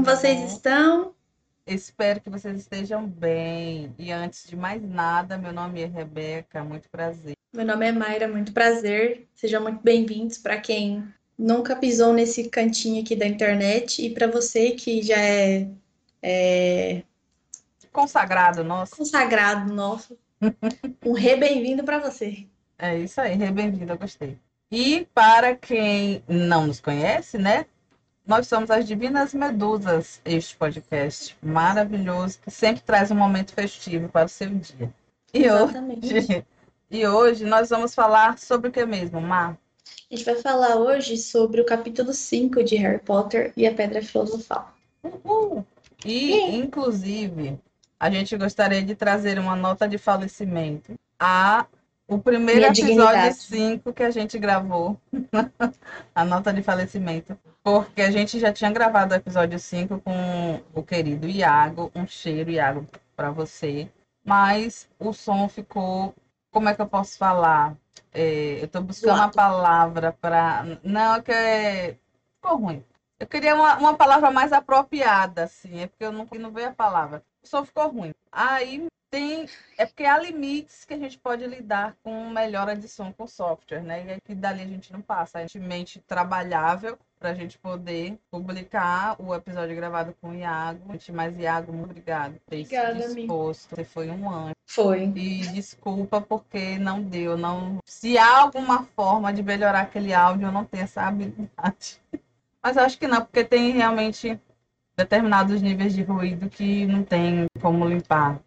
Como vocês bom? estão? Espero que vocês estejam bem. E antes de mais nada, meu nome é Rebeca, muito prazer. Meu nome é Mayra, muito prazer. Sejam muito bem-vindos para quem nunca pisou nesse cantinho aqui da internet e para você que já é, é Consagrado nosso. consagrado nosso. Um re bem-vindo para você. É isso aí, bem-vindo, eu gostei. E para quem não nos conhece, né? Nós somos as Divinas Medusas, este podcast maravilhoso que sempre traz um momento festivo para o seu dia. E Exatamente. hoje, e hoje nós vamos falar sobre o que mesmo, Mar? A gente vai falar hoje sobre o capítulo 5 de Harry Potter e a Pedra Filosofal. Uhul! E, inclusive, a gente gostaria de trazer uma nota de falecimento a o primeiro Minha episódio dignidade. 5 que a gente gravou, a nota de falecimento, porque a gente já tinha gravado o episódio 5 com o querido Iago, um cheiro, Iago, para você, mas o som ficou, como é que eu posso falar? É, eu tô buscando uma palavra para. Não, é que é... ficou ruim. Eu queria uma, uma palavra mais apropriada, assim, é porque eu não, não veio a palavra. O som ficou ruim. Aí tem. É porque há limites que a gente pode lidar com melhora de som com software, né? E aí que dali a gente não passa. A gente mente trabalhável para a gente poder publicar o episódio gravado com o Iago. Mas, Iago, muito obrigado por ter se Obrigada, amiga. disposto. Você foi um anjo. Foi. E desculpa porque não deu. Não... Se há alguma forma de melhorar aquele áudio, eu não tenho essa habilidade. Mas acho que não, porque tem realmente determinados níveis de ruído que não tem como limpar.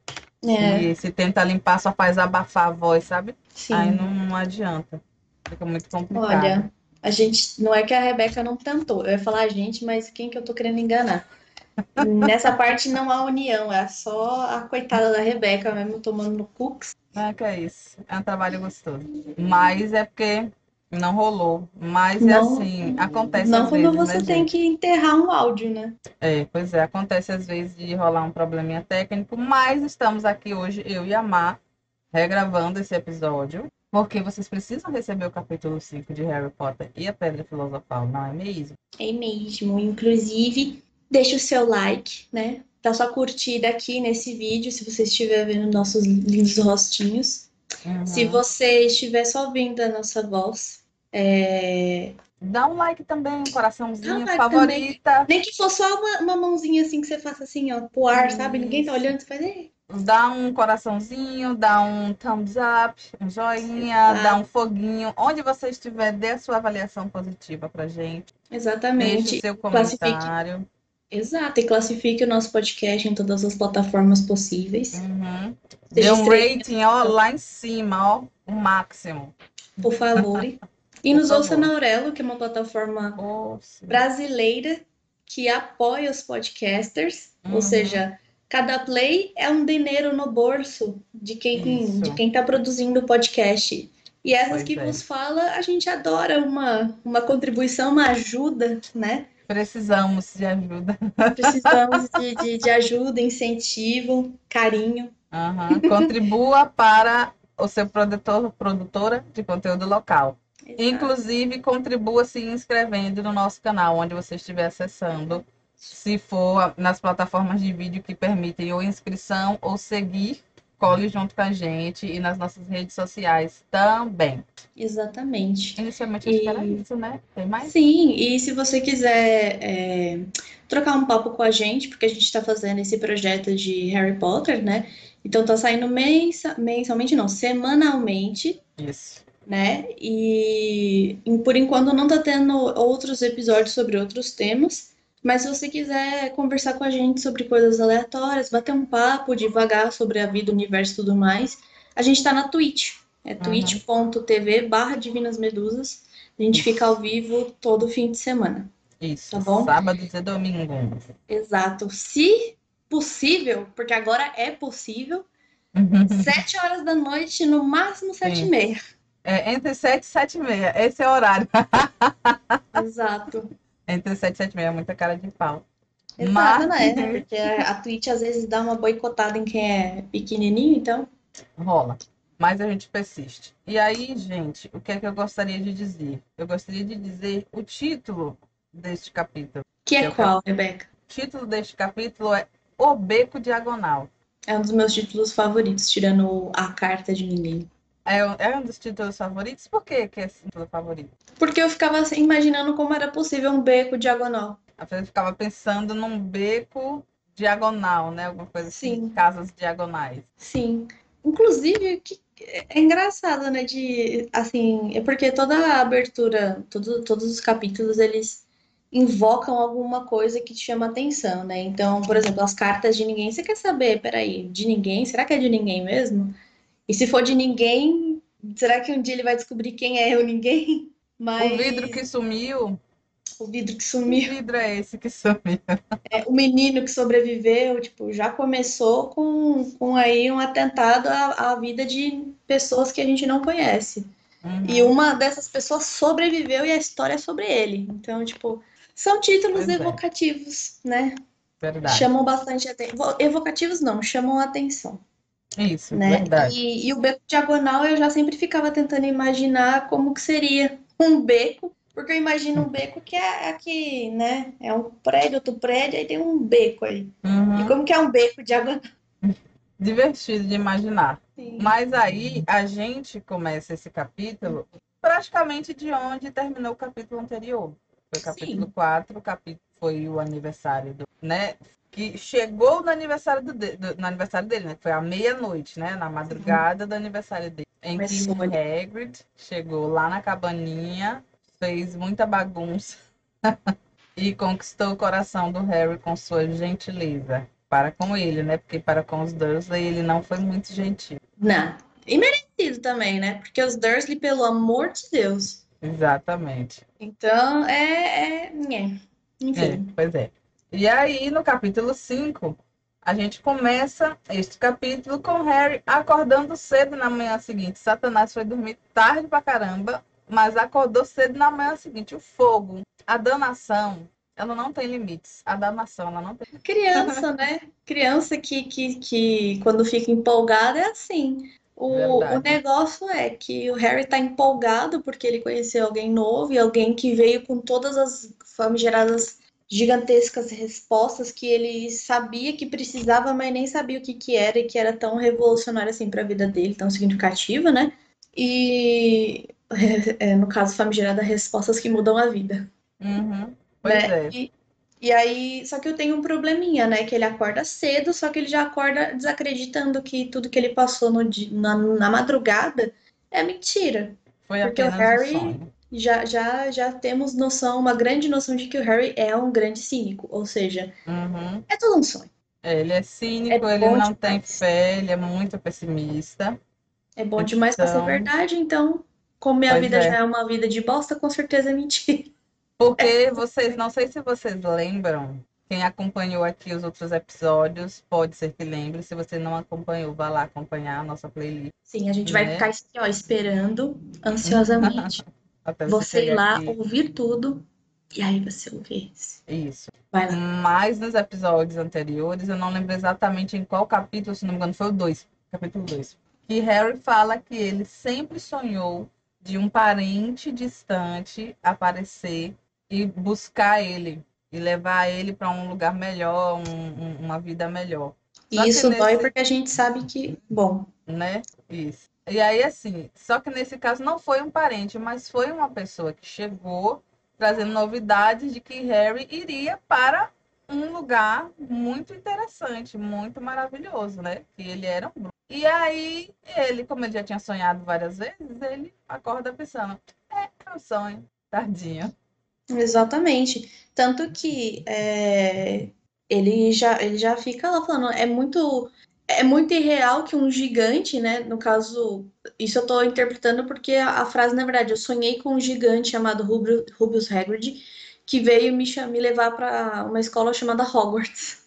É, E se tenta limpar, só faz abafar a voz, sabe? sim. Aí não, não adianta. Fica muito complicado. Olha, a gente, não é que a Rebeca não tentou, eu ia falar a gente, mas quem que eu tô querendo enganar? Nessa parte não há união, é só a coitada da Rebeca mesmo tomando no cooks. É que é isso. É um trabalho gostoso. Mas é porque não rolou. Mas é Não- assim, acontece Não às quando vezes, você né, tem gente? que enterrar um áudio, né? É, pois é, acontece às vezes de rolar um probleminha técnico, mas estamos aqui hoje, eu e a Mar, regravando esse episódio, porque vocês precisam receber o capítulo 5 de Harry Potter e a Pedra Filosofal, não é mesmo? É mesmo. Inclusive, deixa o seu like, né? Dá sua curtida aqui nesse vídeo, se você estiver vendo nossos lindos rostinhos. Uhum. Se você estiver só ouvindo a nossa voz, é, Dá um like também, um coraçãozinho, um like favorita, nem que for só uma, uma mãozinha assim que você faça assim, ó, pro ar, sabe? Ninguém tá Isso. olhando, você faz. "Ei". dá um coraçãozinho, dá um thumbs up, um joinha, dá um foguinho, onde você estiver, dê a sua avaliação positiva pra gente, deixe Exatamente. o seu Classifique. comentário. Exato. E classifique o nosso podcast em todas as plataformas possíveis. Uhum. Dê um rating, ó, lá em cima, ó, o máximo. por favor. E nos ouça favor. na Aurelo, que é uma plataforma Oh, brasileira que apoia os podcasters, Uhum. ou seja, cada play é um dinheiro no bolso de quem Isso. de quem está produzindo o podcast. E essas Pois que é. vos fala, a gente adora uma, uma contribuição, uma ajuda, né? Precisamos de ajuda. Precisamos de, de, de ajuda, incentivo, carinho. Aham. Contribua para o seu produtor, produtora de conteúdo local. Inclusive, contribua se inscrevendo no nosso canal, onde você estiver acessando. Se for nas plataformas de vídeo que permitem ou inscrição ou seguir, cole junto com a gente e nas nossas redes sociais também. Exatamente. Inicialmente, acho que era E- isso, né? Tem mais? Sim, e se você quiser é, trocar um papo com a gente, porque a gente está fazendo esse projeto de Harry Potter, né? Então tá saindo mensa, mensalmente, não, semanalmente, Isso. Né? E, e por enquanto não tá tendo outros episódios sobre outros temas. Mas se você quiser conversar com a gente sobre coisas aleatórias, bater um papo, divagar sobre a vida, o universo e tudo mais, a gente tá na Twitch. É twitch.tv barra Divinas Medusas. A gente fica ao vivo todo fim de semana. Isso. Tá bom? Sábados e domingo. Exato. Se possível, porque agora é possível, sete horas da noite, no máximo sete Sim. e meia. É, entre 7 e 7 e meia. Esse é o horário. Exato. Entre 7 e 7 e meia. Muita cara de pau. Exato, Mas- né? Porque a Twitch às vezes dá uma boicotada em quem é pequenininho, então. Rola. Mas a gente persiste. E aí, gente, o que é que eu gostaria de dizer? Eu gostaria de dizer o título deste capítulo. Que é qual, Rebeca? título deste capítulo é O Beco Diagonal. É um dos meus títulos favoritos, tirando A Carta de Ninguém. É, um- é um dos títulos favoritos? Por que, que é esse título favorito? Porque eu ficava assim, imaginando como era possível um beco diagonal. A pessoa ficava pensando num beco diagonal, né? Alguma coisa assim, Sim. casas diagonais. Sim. Inclusive, que é engraçado, né? De assim, é porque toda a abertura, todo, todos os capítulos, eles invocam alguma coisa que te chama atenção, né? Então, por exemplo, as cartas de ninguém, você quer saber, peraí, de ninguém? Será que é de ninguém mesmo? E se for de ninguém, será que um dia ele vai descobrir quem é o ninguém? Mas O vidro que sumiu, o vidro que que sumiu. vidro é esse que sumiu? É, o menino que sobreviveu, tipo, já começou com, com aí um atentado à, à vida de pessoas que a gente não conhece. Uhum. E uma dessas pessoas sobreviveu e a história é sobre ele. Então, tipo, são títulos Pois é. evocativos, né? Verdade. Chamam bastante atenção. Evocativos não, chamam a atenção, Isso, né? verdade. E, e o beco diagonal eu já sempre ficava tentando imaginar como que seria um beco, porque eu imagino um beco que é aqui, né? É um prédio, outro prédio, aí tem um beco aí. E Uhum. como que é um beco diagonal? Divertido de imaginar. Sim. Mas aí a gente começa esse capítulo praticamente de onde terminou o capítulo anterior. Foi o capítulo Sim. 4, o capítulo foi o aniversário do, né? Que chegou no aniversário do, de- do- no aniversário dele, né? Que foi à meia-noite, né? Na madrugada do aniversário dele. Em que o. Hagrid chegou lá na cabaninha, fez muita bagunça e conquistou o coração do Harry com sua gentileza. Para com ele, né? Porque para com os Dursley ele não foi muito gentil. Não. E merecido também, né? Porque os Dursley, pelo amor de Deus. Exatamente. Então, é, é. É, Enfim. pois é. E aí, no capítulo 5, a gente começa este capítulo com o Harry acordando cedo na manhã seguinte. Satanás foi dormir tarde pra caramba, mas acordou cedo na manhã seguinte. O fogo, a danação, ela não tem limites. A danação, ela não tem Criança, né? Criança que, que, que quando fica empolgada é assim. O, o negócio é que o Harry tá empolgado porque ele conheceu alguém novo e alguém que veio com todas as famigeradas gigantescas respostas que ele sabia que precisava, mas nem sabia o que que era e que era tão revolucionário assim para a vida dele, tão significativa, né? E é, no caso, famigerada respostas que mudam a vida Uhum. Pois né? é. E, e aí, só que eu tenho um probleminha, né? Que ele acorda cedo, só que ele já acorda desacreditando que tudo que ele passou no, na, na madrugada é mentira. Foi Porque o Harry- um. Já, já, já temos noção, uma grande noção de que o Harry é um grande cínico, ou seja, Uhum. é tudo um sonho. É, Ele é cínico, É ele não tem demais. fé, ele é muito pessimista. É bom demais pra ser Então- verdade, então, como minha Pois vida é. já é uma vida de bosta, com certeza é mentira. Porque vocês, não sei se vocês lembram, quem acompanhou aqui os outros episódios, pode ser que lembre. Se você não acompanhou, vá lá acompanhar a nossa playlist. Sim, a gente vai Né? ficar assim, ó, esperando ansiosamente Até você ir lá, aqui. ouvir tudo, e aí você ouvir esse. Isso. Vai lá. Mas nos episódios anteriores, eu não lembro exatamente em qual capítulo, se não me engano, foi o 2, capítulo 2. Que Harry fala que ele sempre sonhou de um parente distante aparecer e buscar ele e levar ele para um lugar melhor, um- um- uma vida melhor. E isso dói nesse- porque a gente sabe que, bom, né? Isso. E aí, assim, só que nesse caso não foi um parente, mas foi uma pessoa que chegou trazendo novidades de que Harry iria para um lugar muito interessante, muito maravilhoso, né? Que ele era um bruxo. E aí, ele, como ele já tinha sonhado várias vezes, ele acorda pensando, é, é um sonho, tardinho. exatamente. Tanto que é, ele já, ele já fica lá falando, é muito, é muito irreal que um gigante, né? No caso, isso eu tô interpretando porque a, a frase, na verdade, eu sonhei com um gigante chamado Rubio- Rubius Hagrid, que veio me, me levar para uma escola chamada Hogwarts.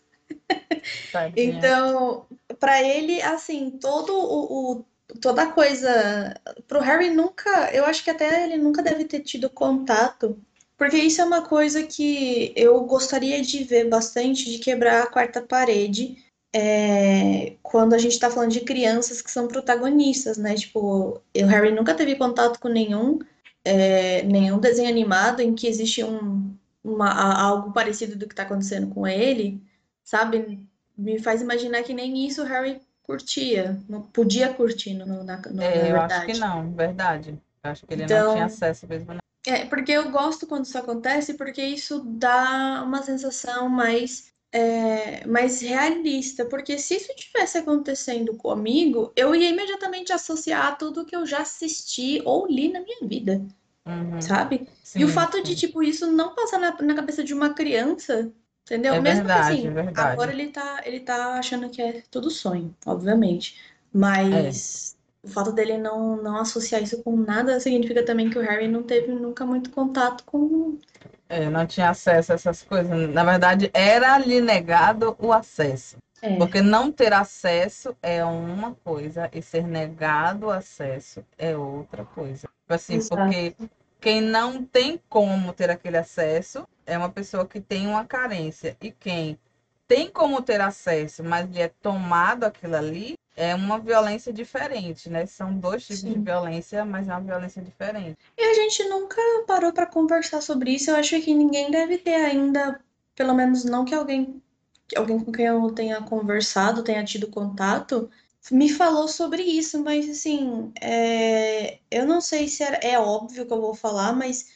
Tardinho. Então, para ele, assim, todo o, o- toda coisa, pro Harry nunca, eu acho que até ele nunca deve ter tido contato, porque isso é uma coisa que eu gostaria de ver bastante, de quebrar a quarta parede, é, quando a gente tá falando de crianças que são protagonistas, né? Tipo, o Harry nunca teve contato com nenhum, é, nenhum desenho animado em que existe um uma, algo parecido do que tá acontecendo com ele, sabe? Me faz imaginar que nem isso o Harry curtia, não podia curtir no, na, no, é, eu acho que não, verdade. Eu acho que ele então, não tinha acesso mesmo. Não. É, porque eu gosto quando isso acontece, porque isso dá uma sensação mais é, mais realista, porque se isso tivesse acontecendo comigo, eu ia imediatamente associar tudo que eu já assisti ou li na minha vida, uhum. sabe? Sim, e o fato sim. de, tipo, isso não passar na, na cabeça de uma criança, entendeu? É Mesmo verdade, assim, é verdade. agora ele tá, ele tá achando que é tudo sonho, obviamente, mas... É. O fato dele não, não associar isso com nada significa também que o Harry não teve nunca muito contato com é, não tinha acesso a essas coisas. Na verdade, era lhe negado o acesso. É. Porque não ter acesso é uma coisa e ser negado o acesso é outra coisa. Tipo assim, Exato. porque quem não tem como ter aquele acesso é uma pessoa que tem uma carência. E quem tem como ter acesso, mas lhe é tomado aquilo ali, é uma violência diferente, né? São dois tipos Sim. de violência, mas é uma violência diferente. E a gente nunca parou para conversar sobre isso. Eu acho que ninguém deve ter ainda, pelo menos não que alguém, alguém com quem eu tenha conversado, tenha tido contato, me falou sobre isso, mas assim, é... eu não sei se é, é óbvio que eu vou falar, mas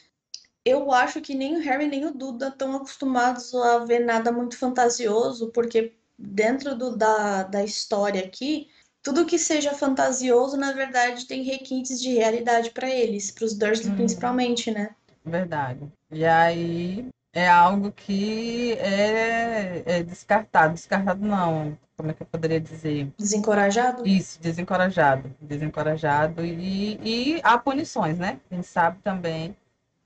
eu acho que nem o Harry nem o Duda estão acostumados a ver nada muito fantasioso, porque dentro do, da, da história aqui, tudo que seja fantasioso, na verdade, tem requintes de realidade para eles, para os Dursley hum. principalmente, né? Verdade. E aí é algo que é, é descartado. Descartado não, como é que eu poderia dizer? Desencorajado? Isso, desencorajado. Desencorajado. E, e há punições, né? A gente sabe também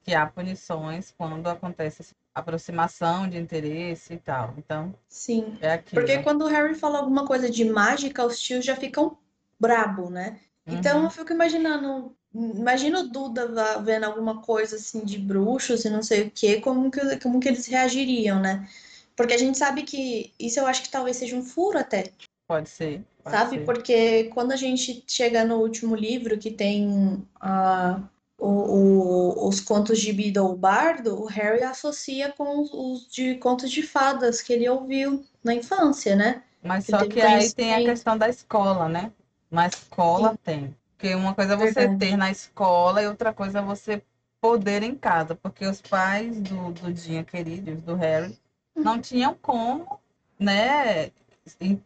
que há punições quando acontece aproximação de interesse e tal. Então, sim. É aquilo. Porque quando o Harry fala alguma coisa de mágica, os tios já ficam brabo, né? Então uhum. eu fico imaginando, imagina o Duda vendo alguma coisa assim de bruxos e não sei o que, como que, como que eles reagiriam, né? Porque a gente sabe que isso eu acho que talvez seja um furo até. Pode ser. Pode sabe? Ser. Porque quando a gente chega no último livro que tem a o, o, os contos de Beedle Bardo, o Harry associa com os de contos de fadas que ele ouviu na infância, né? Mas só que aí tem a questão da escola, né? Na escola Sim. tem. Porque uma coisa é você Verdade. ter na escola e outra coisa é você poder em casa. Porque os pais do, do Dinha queridos, do Harry, uhum. não tinham como, né,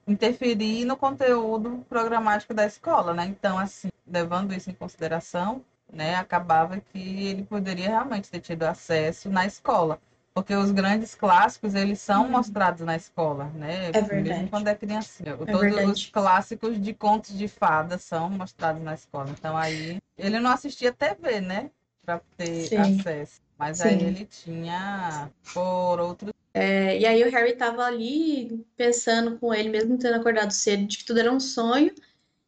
interferir no conteúdo programático da escola, né? Então, assim, levando isso em consideração, né, acabava que ele poderia realmente ter tido acesso na escola. Porque os grandes clássicos, eles são uhum. mostrados na escola, né? É verdade. Mesmo quando é criancinha. É Todos verdade. os clássicos de contos de fadas são mostrados na escola. Então aí, ele não assistia TV, né? Para ter Sim. acesso. Mas Sim. aí ele tinha por outros é, e aí o Harry tava ali pensando com ele, mesmo tendo acordado cedo, de que tudo era um sonho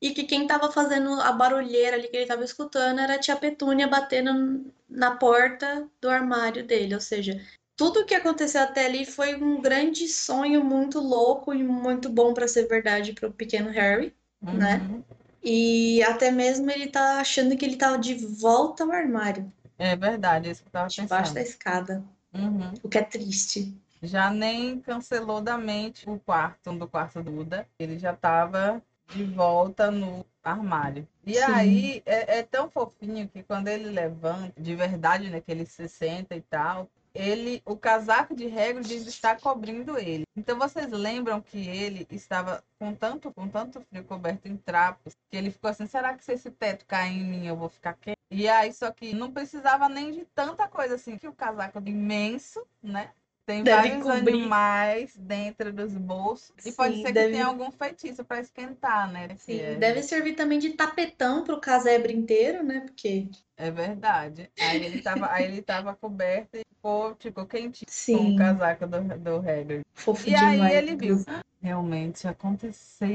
e que quem estava fazendo a barulheira ali que ele estava escutando era a tia Petúnia batendo na porta do armário dele. Ou seja, tudo o que aconteceu até ali foi um grande sonho muito louco e muito bom para ser verdade para o pequeno Harry, uhum. né? E até mesmo ele tá achando que ele tava de volta ao armário. É verdade, isso que eu tava pensando. Debaixo da escada. Uhum. O que é triste. Já nem cancelou da mente o quarto do quarto Duda. Ele já tava de volta no armário. E Sim. aí é, é, tão fofinho que quando ele levanta, de verdade, né, que ele se senta e tal, ele, o casaco de Hagrid está cobrindo ele. Então vocês lembram que ele estava com tanto, com tanto frio coberto em trapos, que ele ficou assim, será que se esse teto cair em mim eu vou ficar quente? E aí só que não precisava nem de tanta coisa assim, que o casaco imenso, né? Tem deve vários cobrir. animais dentro dos bolsos. E Sim, pode ser deve... que tenha algum feitiço para esquentar, né? Sim, é... deve servir também de tapetão para o casebre inteiro, né? Porque. É verdade. Aí ele tava, aí ele tava coberto e ficou, tipo, quentinho Sim. com o casaco do, do Hagrid. Fofo e demais, aí ele viu. Realmente aconteceu.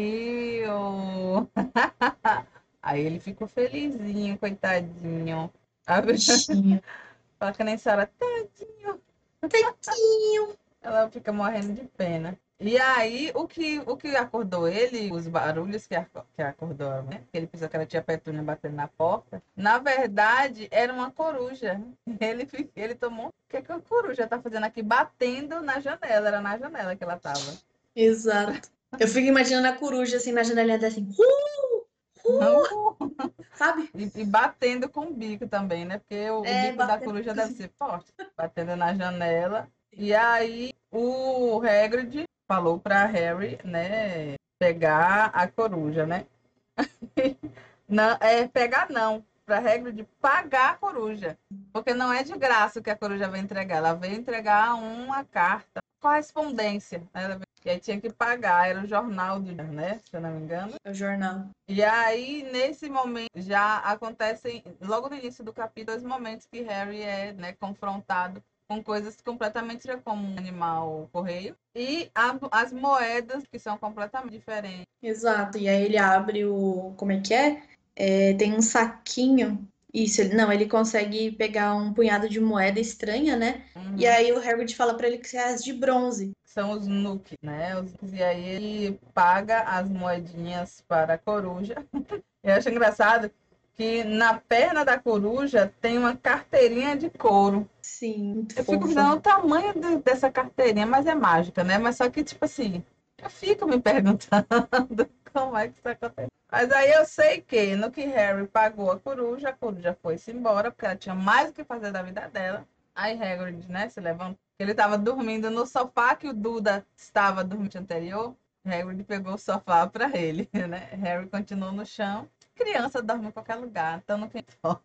aí ele ficou felizinho, coitadinho. A. Fala que nem senhora, tadinho. Tadinho. Ela fica morrendo de pena. E aí, o que, o que acordou ele, os barulhos que, que acordou, né? Que ele pensou que ela tinha petúnia batendo na porta. Na verdade, era uma coruja. Ele, ele tomou. O que, que a coruja tá fazendo aqui? Batendo na janela. Era na janela que ela tava. Exato. Eu fico imaginando a coruja assim na janelinha assim. Uh! Uh! Sabe? E, e, batendo com o bico também, né? Porque o, é, bico da coruja deve ser forte. Batendo na janela. E aí o Hagrid falou para Harry, né, pegar a coruja, né? não, é pegar não, para regra de pagar a coruja, porque não é de graça que a coruja vai entregar, ela veio entregar uma carta, correspondência, ela e aí tinha que pagar, era o jornal do né? Se eu não me engano. É o jornal. E aí, nesse momento, já acontecem, logo no início do capítulo, os momentos que Harry é né, confrontado com coisas completamente como um animal correio e a, as moedas que são completamente diferentes. Exato. E aí ele abre o como é que é? é tem um saquinho. Isso, não, ele consegue pegar um punhado de moeda estranha, né? Uhum. E aí o Hagrid fala para ele que são as de bronze. São os Nook, né? Os, e aí ele paga as moedinhas para a coruja. Eu acho engraçado que na perna da coruja tem uma carteirinha de couro. Sim. Eu fofa. fico vendo o tamanho de, dessa carteirinha, mas é mágica, né? Mas só que, tipo assim, eu fico me perguntando como é que isso acontece. Mas aí eu sei que no que Harry pagou a coruja, a coruja foi-se embora, porque ela tinha mais o que fazer da vida dela. Aí Hagrid, né, se levantou. Ele estava dormindo no sofá que o Duda estava dormindo anterior. Hagrid pegou o sofá para ele, né? Harry continuou no chão criança dorme em qualquer lugar, então não tem fome.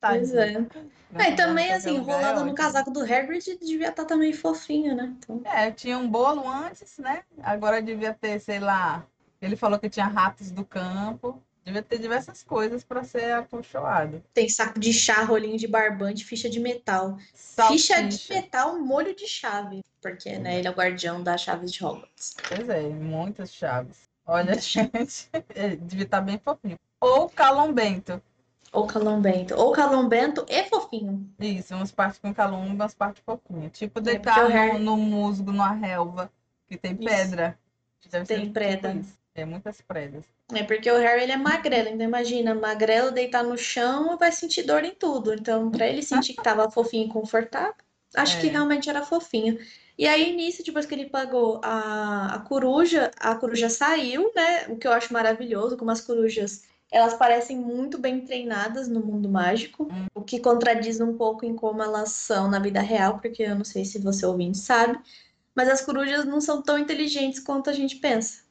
Pois é. é e também, assim, rolando é no casaco do Hagrid, devia estar tá também fofinho, né? Então... É, tinha um bolo antes, né? Agora devia ter, sei lá, ele falou que tinha ratos do campo. Devia ter diversas coisas para ser acolchoado. Tem saco de chá, rolinho de barbante, ficha de metal. Salsicha. Ficha de metal, molho de chave. Porque, né, ele é o guardião das chaves de Hogwarts. Pois é, muitas chaves. Olha, gente, devia estar tá bem fofinho ou calombento. Ou calombento. Ou calombento e fofinho. Isso, umas partes com calombo, umas partes fofinhas. Tipo é, deitar é, no, no musgo, numa relva, que tem pedra. Tem preda. Tipo é muitas predas. É porque o Harry ele é magrelo, então imagina, magrelo deitar no chão vai sentir dor em tudo. Então, para ele sentir que tava fofinho e confortável, acho é. que realmente era fofinho. E aí, nisso, depois que ele pagou a, a coruja, a coruja saiu, né? O que eu acho maravilhoso, como as corujas elas parecem muito bem treinadas no mundo mágico, o que contradiz um pouco em como elas são na vida real, porque eu não sei se você ouvinte sabe, mas as corujas não são tão inteligentes quanto a gente pensa,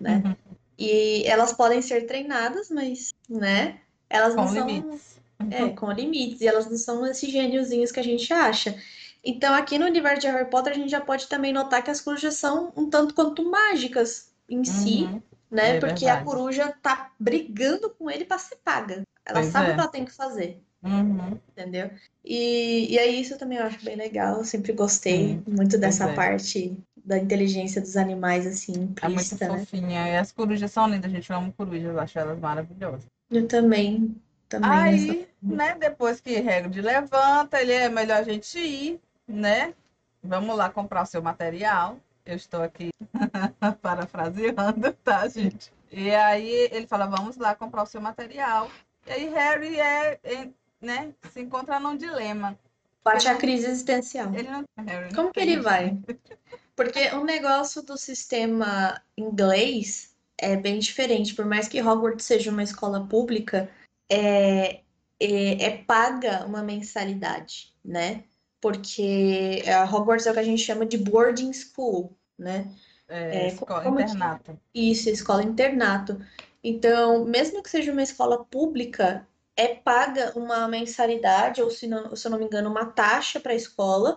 né? Uhum. E elas podem ser treinadas, mas, né? Elas com não limites. são. É, com limites. E elas não são esses gêniozinhos que a gente acha. Então, aqui no universo de Harry Potter, a gente já pode também notar que as corujas são um tanto quanto mágicas em uhum. si né? É Porque verdade. a coruja tá brigando com ele para ser paga. Ela pois sabe é. o que ela tem que fazer. Uhum. Entendeu? E, e aí isso também eu acho bem legal. Eu sempre gostei uhum. muito dessa é. parte da inteligência dos animais, assim, implícita, É muito né? fofinha. E as corujas são lindas, a gente ama corujas, eu acho elas maravilhosas. Eu também. também aí, né, depois que Hagrid levanta, ele é melhor a gente ir, né? Vamos lá comprar o seu material. Eu estou aqui parafraseando, tá, gente? E aí ele fala, vamos lá comprar o seu material. E aí Harry é, é né, se encontra num dilema. Bate a crise existencial. Não, Como que ele vai? Porque o negócio do sistema inglês é bem diferente. Por mais que Hogwarts seja uma escola pública, é, é, é paga uma mensalidade, né? porque a Hogwarts é o que a gente chama de boarding school, né? É, é escola internato. Isso, escola internato. Então, mesmo que seja uma escola pública, é paga uma mensalidade, ou se, não, se eu não me engano, uma taxa para a escola,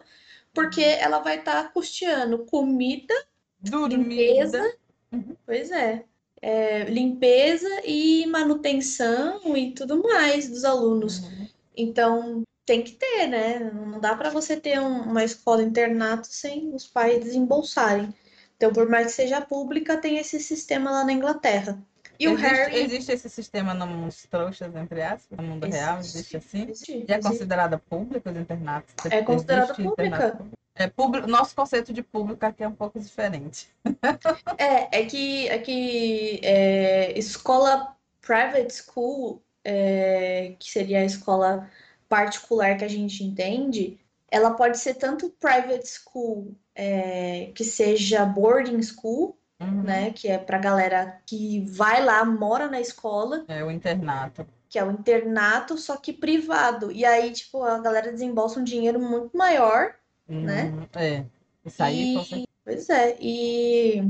porque ela vai estar tá custeando comida, Dormida. limpeza. Uhum. Pois é, é, Limpeza e manutenção e tudo mais dos alunos. Uhum. Então, tem que ter, né? Não dá para você ter um, uma escola internato sem os pais desembolsarem. Então, por mais que seja pública, tem esse sistema lá na Inglaterra. E existe, o Harry... existe esse sistema nos trouxas, entre aspas, no mundo existe, real? Existe assim? Existe, e é considerada pública os internatos? É considerada pública. É, público, nosso conceito de público aqui é um pouco diferente. é, é que, é que é, escola private school, é, que seria a escola particular que a gente entende, ela pode ser tanto private school, é, que seja boarding school, uhum. né, que é para galera que vai lá, mora na escola. É o internato. Que é o internato, só que privado. E aí, tipo, a galera desembolsa um dinheiro muito maior né? Uhum, é. Isso aí, e, Pois é, e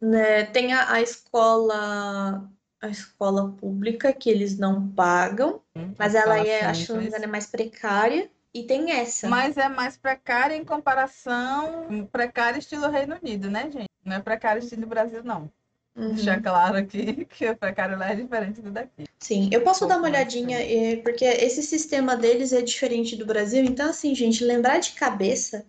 né, tem a, a, escola a escola pública que eles não pagam, hum, mas ela é, acho que é mais precária. E tem essa. Mas é mais precária em comparação. Precária estilo Reino Unido, né, gente? Não é precária estilo Brasil, não. Uhum. Deixar claro aqui que o precário lá é diferente do daqui. Sim, eu posso dar uma olhadinha, eh, porque esse sistema deles é diferente do Brasil, então, assim, gente, lembrar de cabeça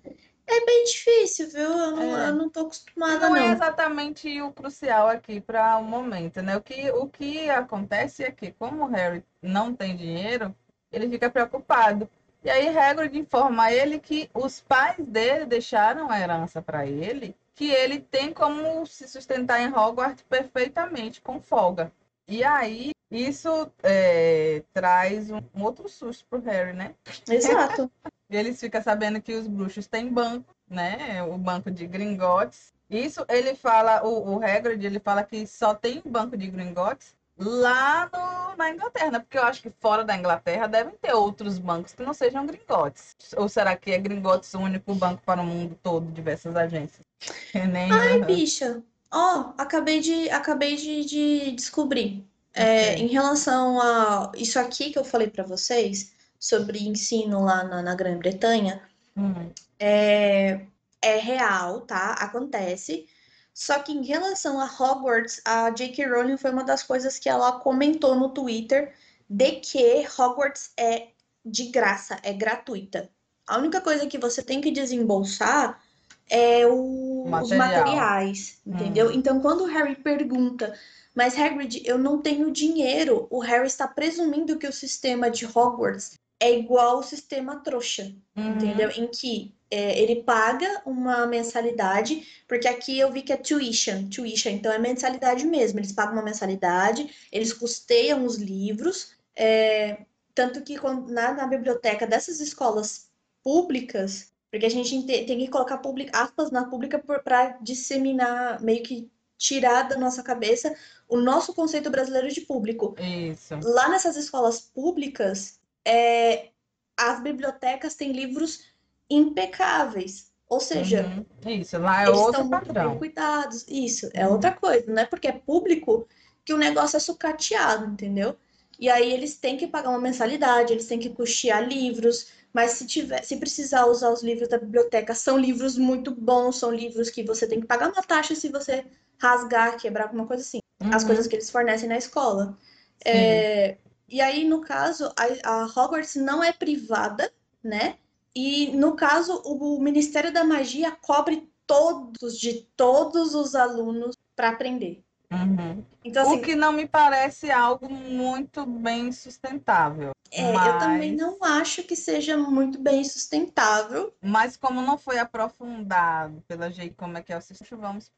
é bem difícil, viu? Eu não, é. eu não tô acostumada, não. Não é exatamente o crucial aqui para o momento, né? O que, o que acontece é que, como o Harry não tem dinheiro, ele fica preocupado. E aí Hagrid informa ele que os pais dele deixaram a herança para ele que ele tem como se sustentar em Hogwarts perfeitamente, com folga. E aí, isso é, traz um, um, outro susto pro Harry, né? Exato. Eles ficam sabendo que os bruxos têm banco, né? O banco de Gringotts. Isso ele fala, o, o Hagrid, ele fala que só tem banco de Gringotts lá no, na Inglaterra, porque eu acho que fora da Inglaterra devem ter outros bancos que não sejam Gringotts. Ou será que é Gringotts o único banco para o mundo todo, diversas agências? Nem Ai, bicha. Ó, oh, acabei de, acabei de, de descobrir. É, okay. em relação a isso aqui que eu falei para vocês, sobre ensino lá na, na Grã-Bretanha, uhum. é, é real, tá? Acontece. Só que em relação a Hogwarts, a J.K. Rowling foi uma das coisas que ela comentou no Twitter de que Hogwarts é de graça, é gratuita. A única coisa que você tem que desembolsar é o, Material. os materiais, entendeu? Hum. Então, quando o Harry pergunta, mas Hagrid, eu não tenho dinheiro, o Harry está presumindo que o sistema de Hogwarts é igual ao sistema trouxa, uhum. entendeu? Em que é, ele paga uma mensalidade, porque aqui eu vi que é tuition, tuition, então é mensalidade mesmo. Eles pagam uma mensalidade, eles custeiam os livros, é, tanto que quando, na, na biblioteca dessas escolas públicas, porque a gente tem que colocar public, aspas na pública para disseminar, meio que tirar da nossa cabeça o nosso conceito brasileiro de público. Isso. Lá nessas escolas públicas, é, as bibliotecas têm livros impecáveis. Ou seja, uhum. isso, lá é eles outro estão padrão. muito bem cuidados. Isso, é uhum. outra coisa, não é porque é público que o negócio é sucateado, entendeu? E aí eles têm que pagar uma mensalidade, eles têm que custear livros, mas se tiver, se precisar usar os livros da biblioteca, são livros muito bons, são livros que você tem que pagar uma taxa se você rasgar, quebrar alguma coisa assim. Uhum. As coisas que eles fornecem na escola. É, e aí, no caso, a, a, Hogwarts não é privada, né? E no caso, o, o Ministério da Magia cobre todos, de todos os alunos para aprender. Uhum. Então, assim, o que não me parece algo muito bem sustentável. É, mas... eu também não acho que seja muito bem sustentável. Mas como não foi aprofundado pela jeito como é que é o sistema, vamos.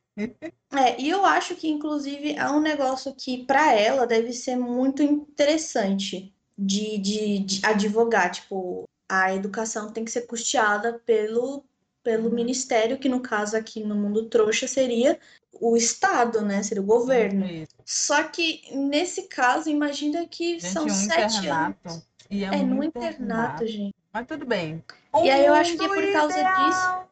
É, e eu acho que, inclusive, é um negócio que, para ela, deve ser muito interessante de, de, de advogar. Tipo, a educação tem que ser custeada pelo, pelo uhum. ministério, que no caso aqui no mundo trouxa seria o Estado, né? Seria o governo. Só que nesse caso, imagina que gente, são um sete anos. E é, é no internato, internato, gente. Mas tudo bem. O e aí eu acho que é por causa ideal. disso.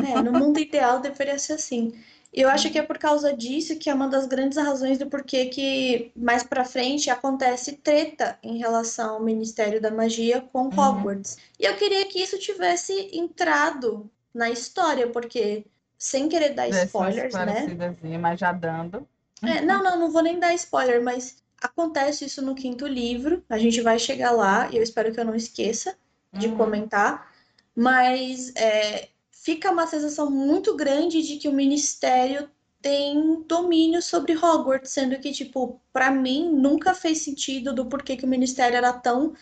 É, no mundo ideal deveria ser assim. E eu acho que é por causa disso que é uma das grandes razões do porquê que mais para frente acontece treta em relação ao Ministério da Magia com uhum. Hogwarts. Uhum. E eu queria que isso tivesse entrado na história, porque sem querer dar spoilers, né? Mas já dando. É, não, não, não vou nem dar spoiler, mas acontece isso no quinto livro. A gente vai chegar lá e eu espero que eu não esqueça de uhum. comentar. Mas é, fica uma sensação muito grande de que o ministério tem domínio sobre Hogwarts, sendo que, tipo, para mim nunca fez sentido do porquê que o ministério era tão.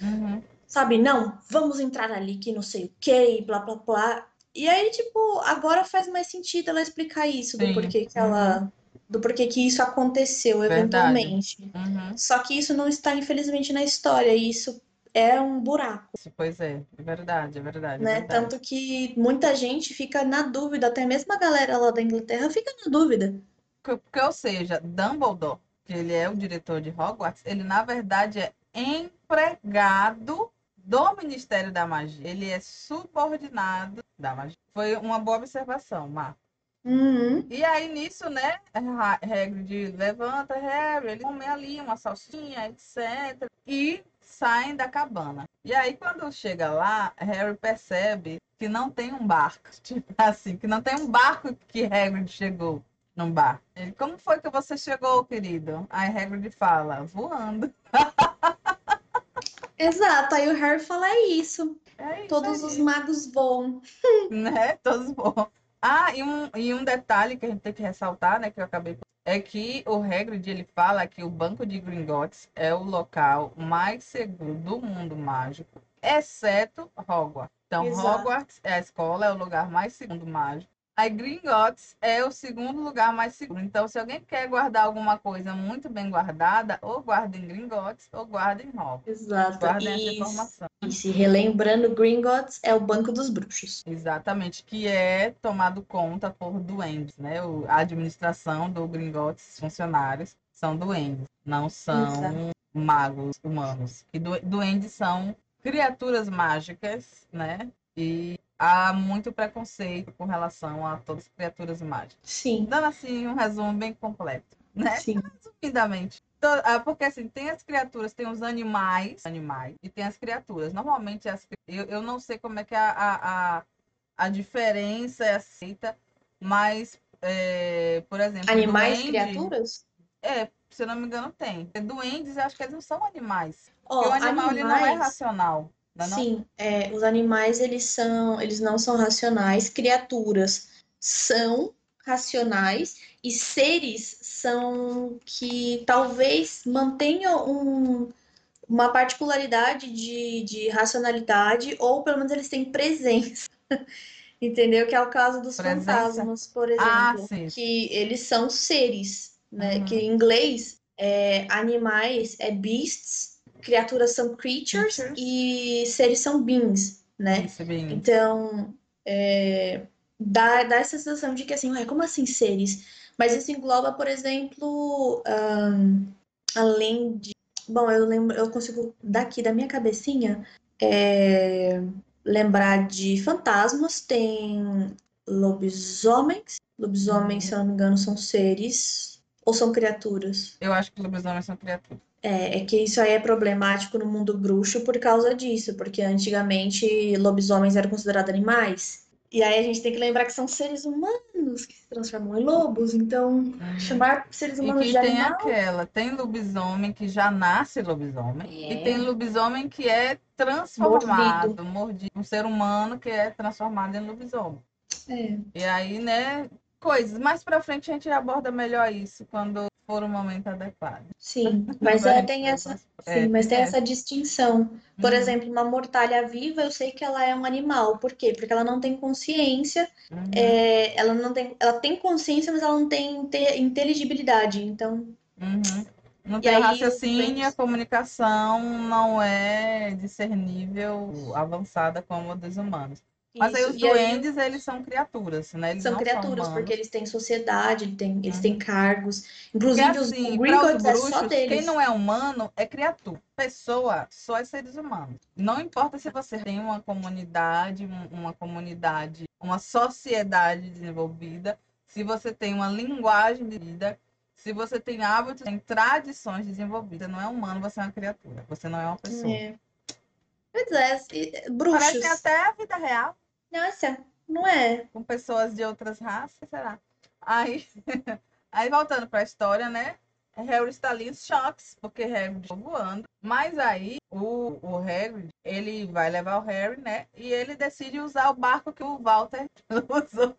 Uhum. Sabe, não, vamos entrar ali que não sei o que, blá blá blá E aí, tipo, agora faz mais sentido ela explicar isso, do Sim. porquê que ela. Do porquê que isso aconteceu Verdade. eventualmente. Uhum. Só que isso não está, infelizmente, na história, e isso é um buraco, Pois é, é verdade, é verdade, é né? verdade. Tanto que muita gente fica na dúvida, até mesmo a galera lá da Inglaterra fica na dúvida. Porque, ou seja, Dumbledore, que ele é o diretor de Hogwarts, ele na verdade é empregado do Ministério da Magia. Ele é subordinado da magia. Foi uma boa observação, Marco. Uhum. E aí nisso, né, Ha- Hagrid levanta Harry, ele come ali uma salsinha, etc. E saem da cabana. E aí quando chega lá, Harry percebe que não tem um barco. Tipo assim, que não tem um barco que Hagrid chegou num bar. Ele, como foi que você chegou, querido? Aí Hagrid fala, voando. Exato, aí o Harry fala é isso. É isso Todos aí. os magos voam. né? Todos bons. Ah, e um, e um detalhe que a gente tem que ressaltar, né, que eu acabei é que o Hagrid ele fala que o Banco de Gringotts é o local mais seguro do mundo mágico, exceto Hogwarts. Então, Exato. Hogwarts é a escola, é o lugar mais seguro mágico. Aí Gringotts é o segundo lugar mais seguro. Então, se alguém quer guardar alguma coisa muito bem guardada, ou guarda em Gringotts ou guarda em Hogwarts. Exato. Guardem essa informação. e se relembrando, Gringotts é o banco dos bruxos. Exatamente, que é tomado conta por duendes, né? A administração do Gringotts, funcionários, são duendes, não são Exato. magos humanos. E du- duendes são criaturas mágicas, né? E há muito preconceito com relação a todas as criaturas mágicas. Sim, Dando assim um resumo bem completo, né? sim. Resumidamente. Ah, Porque assim, tem as criaturas, tem os animais, animais, e tem as criaturas. Normalmente as, eu, eu não sei como é que a, a, a, a diferença é aceita, mas, é, por exemplo, Animais, duende- criaturas? É, se eu não me engano, tem. Duendes, eu acho que eles não são animais. Ó, Porque o animal ele não é animais- racional. Não não? Sim, é, os animais eles são, eles não são racionais, criaturas são racionais e seres são que talvez mantenham um- uma particularidade de, de racionalidade ou pelo menos eles têm presença. Entendeu? Que é o caso dos Presença? fantasmas, por Ah, exemplo, sim. que eles são seres, né? Uhum. Que em inglês é, animais é beasts, criaturas são creatures, Creatures. e seres são beings, né? Isso, bem. Então, é, dá, dá essa sensação de que assim, como assim seres? Mas isso engloba, por exemplo, ahn, além de. Bom, eu lembro, eu consigo daqui da minha cabecinha é, lembrar de fantasmas, tem lobisomens. Lobisomens, se eu não me engano, são seres ou são criaturas? Eu acho que lobisomens são criaturas. É, é que isso aí é problemático no mundo bruxo por causa disso, porque antigamente lobisomens eram considerados animais. E aí a gente tem que lembrar que são seres humanos que se transformam em lobos, então chamar seres E humanos que de tem animal aquela, tem lobisomem que já nasce lobisomem, É. e tem lobisomem que é transformado, mordido, um ser humano que é transformado em lobisomem. é, E aí, né, coisas. Mais pra frente a gente aborda melhor isso quando for o momento adequado. sim, mas é, tem vai, essa, é, sim, mas tem é. essa distinção. Por Uhum, exemplo, uma mortalha viva, eu sei que ela é um animal. Por quê? Porque ela não tem consciência, uhum. é, ela não tem, ela tem consciência, mas ela não tem inte- inteligibilidade. Então, Uhum. Não E tem aí, raciocínio, a comunicação não é discernível, avançada como a dos humanos. Mas aí isso. os E aí- duendes, eles são criaturas, né? Eles São criaturas, humanos. porque eles têm sociedade, eles têm, eles Uhum. têm cargos. Inclusive, os, assim, os Gringotts é só deles. quem não é humano é criatura. Pessoa só é seres humanos. Não importa se você tem uma comunidade, um- uma comunidade, uma sociedade desenvolvida, se você tem uma linguagem de vida, se você tem hábitos, tem tradições desenvolvidas, não é humano, você é uma criatura. Você não é uma pessoa. É. Pois é, bruxos. Parece até a vida real, Nossa, não é? com pessoas de outras raças, será? Aí, aí voltando para a história, né? Harry está ali em choques, porque Harry está voando. Mas aí, o, o Harry, ele vai levar o Harry, né? E ele decide usar o barco que o Walter usou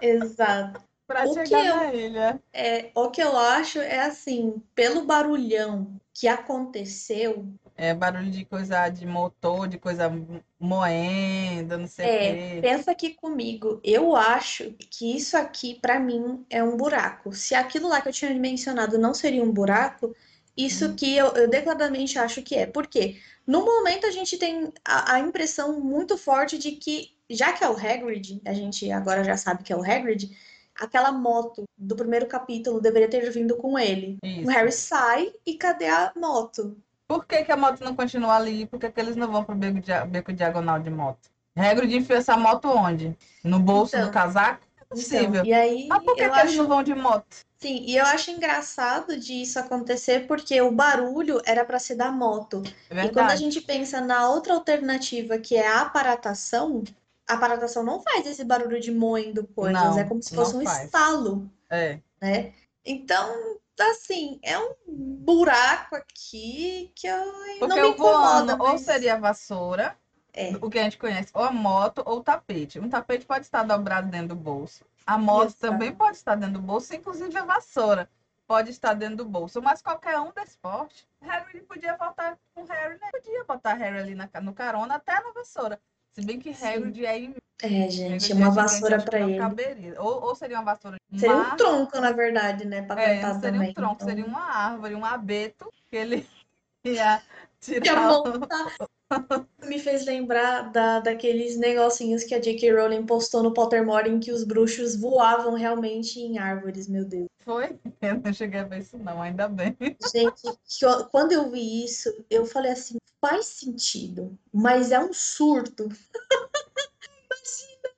Exato. para O que chegar eu- na ilha. É, o que eu acho é assim, pelo barulhão que aconteceu, É barulho de coisa de motor, de coisa moendo, não sei o É, quê. pensa aqui comigo. Eu acho que isso aqui, pra mim, é um buraco. Se aquilo lá que eu tinha mencionado não seria um buraco, isso Hum. que eu, eu declaradamente acho que é. Por quê? No momento a gente tem a, a impressão muito forte de que, já que é o Hagrid, a gente agora já sabe que é o Hagrid, aquela moto do primeiro capítulo deveria ter vindo com ele. O Isso. Harry sai e cadê a moto? Por que, que a moto não continua ali? Por que, que eles não vão pro beco, dia- beco diagonal de moto? Regra de enfiar essa moto onde? No bolso Então. do casaco? Possível. Então, e aí Mas por que, que eles acho não vão de moto? Sim, e eu acho engraçado de isso acontecer porque o barulho era para ser da moto. É E quando a gente pensa na outra alternativa, que é a aparatação, a aparatação não faz esse barulho de moendo coisas, Não, é como se fosse um faz. estalo, É. né? Então, assim, é um buraco aqui que eu não Porque me o voando incomoda, ou mas seria a vassoura, é. o que a gente conhece, ou a moto, ou o tapete. Um tapete pode estar dobrado dentro do bolso. A moto Exato. também pode estar dentro do bolso, inclusive a vassoura pode estar dentro do bolso. Mas qualquer um desse porte, Harry podia voltar com Harry, né? Podia botar Harry ali na, no carona, até na vassoura. Se bem que. Harry é imenso. É, gente, Hagrid é uma vassoura para ele. caberia. Ou, ou seria uma vassoura Seria um tronco, na verdade, né, para É, seria também. um tronco, Então, seria uma árvore, um abeto, que ele ia ia tirar. o- montar. Me fez lembrar da, daqueles negocinhos que a J.K. Rowling postou no Pottermore em que os bruxos voavam realmente em árvores, meu Deus. Foi? Eu não cheguei a ver isso, não, ainda bem. Gente, quando eu vi isso, eu falei assim, faz sentido, mas é um surto.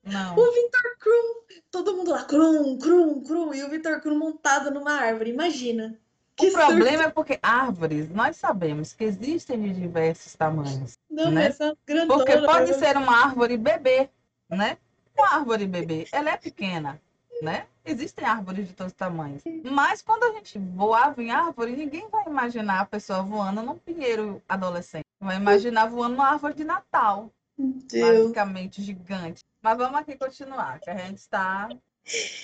Não. O Victor Krum, todo mundo lá, Krum, Krum, Krum, e o Victor Krum montado numa árvore, imagina. Que O problema é porque árvores, nós sabemos que existem de diversos tamanhos. Não, né? é grandona, Porque pode né? ser uma árvore bebê, né? Uma árvore bebê, ela é pequena, né? Existem árvores de todos os tamanhos. Mas quando a gente voava em árvore, ninguém vai imaginar a pessoa voando num pinheiro adolescente. Vai imaginar voando numa árvore de Natal, Deus. basicamente gigante. Mas vamos aqui continuar, que a gente está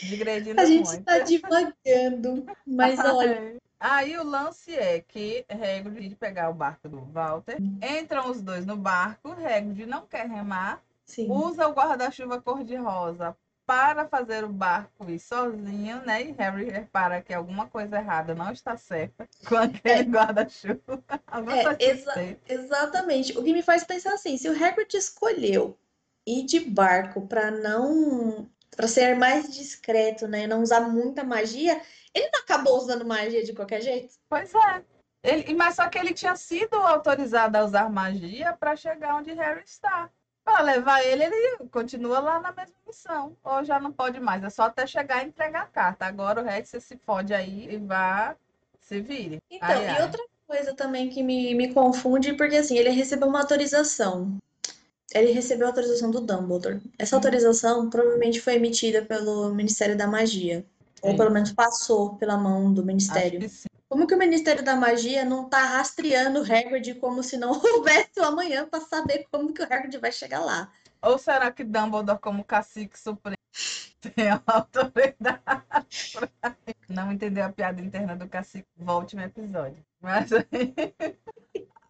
digredindo A gente muito. tá divagando, mas olha, Aí o lance é que Hagrid de pegar o barco do Walter, entram os dois no barco, Hagrid não quer remar, sim. usa o guarda-chuva cor-de-rosa para fazer o barco ir sozinho, né? E Harry repara que alguma coisa errada não está certa com aquele guarda-chuva. Algo É, exa-. Exatamente. O que me faz pensar assim, se o Hagrid escolheu ir de barco para não, para ser mais discreto, né, não usar muita magia, ele não acabou usando magia de qualquer jeito? Pois é. Ele, mas só que ele tinha sido autorizado a usar magia para chegar onde Harry está. Para levar ele, ele continua lá na mesma missão. Ou já não pode mais. É só até chegar e entregar a carta. Agora o Rex você se fode aí e vá se vire. Então, Ai, e ai. outra coisa também que me, me confunde, porque assim, ele recebeu uma autorização. Ele recebeu a autorização do Dumbledore. Essa Uhum. autorização provavelmente foi emitida pelo Ministério da Magia. Ou Sim. pelo menos passou pela mão do Ministério. que. Como que o Ministério da Magia não tá rastreando o Hagrid como se não houvesse o amanhã para saber como que o Hagrid vai chegar lá? Ou será que Dumbledore, como cacique supremo, tem a autoridade? pra- Não entendeu a piada interna do cacique? Volte no episódio. Mas aí,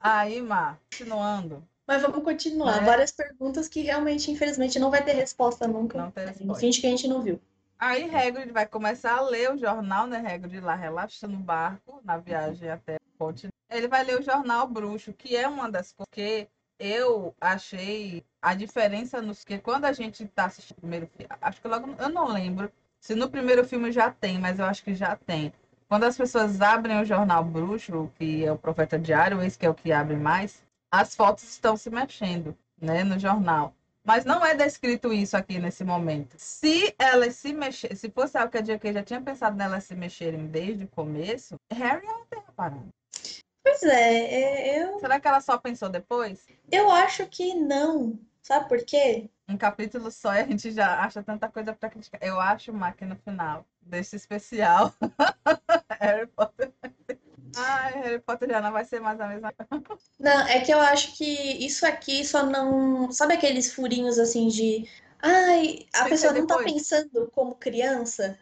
aí Mar, continuando. Mas vamos continuar. É. Várias perguntas que realmente, infelizmente, não vai ter resposta nunca. Não tem resposta. finge que a gente não viu. Aí Hagrid vai começar a ler o jornal, né? Hagrid lá relaxando no barco, na viagem até o continente. Ele vai ler o jornal Bruxo, que é uma das coisas que eu achei a diferença nos que quando a gente tá assistindo o primeiro filme, acho que logo, eu não lembro se no primeiro filme já tem, mas eu acho que já tem. Quando as pessoas abrem o jornal Bruxo, que é o Profeta Diário, esse que é o que abre mais, as fotos estão se mexendo, né, no jornal. Mas não é descrito isso aqui nesse momento. Se elas se mexer, se fosse algo que a J.K. já tinha pensado nelas se mexerem desde o começo, Harry não tem reparado. Pois é, é, eu, Será que ela só pensou depois? eu acho que não. Sabe por quê? Um capítulo só e a gente já acha tanta coisa pra criticar. Eu acho, Má, que no final desse especial, Harry Potter. Ai, Harry Potter já não vai ser mais a mesma Não, é que eu acho que isso aqui só não. Sabe aqueles furinhos assim de. Ai, a Pensei pessoa não tá pensando como criança?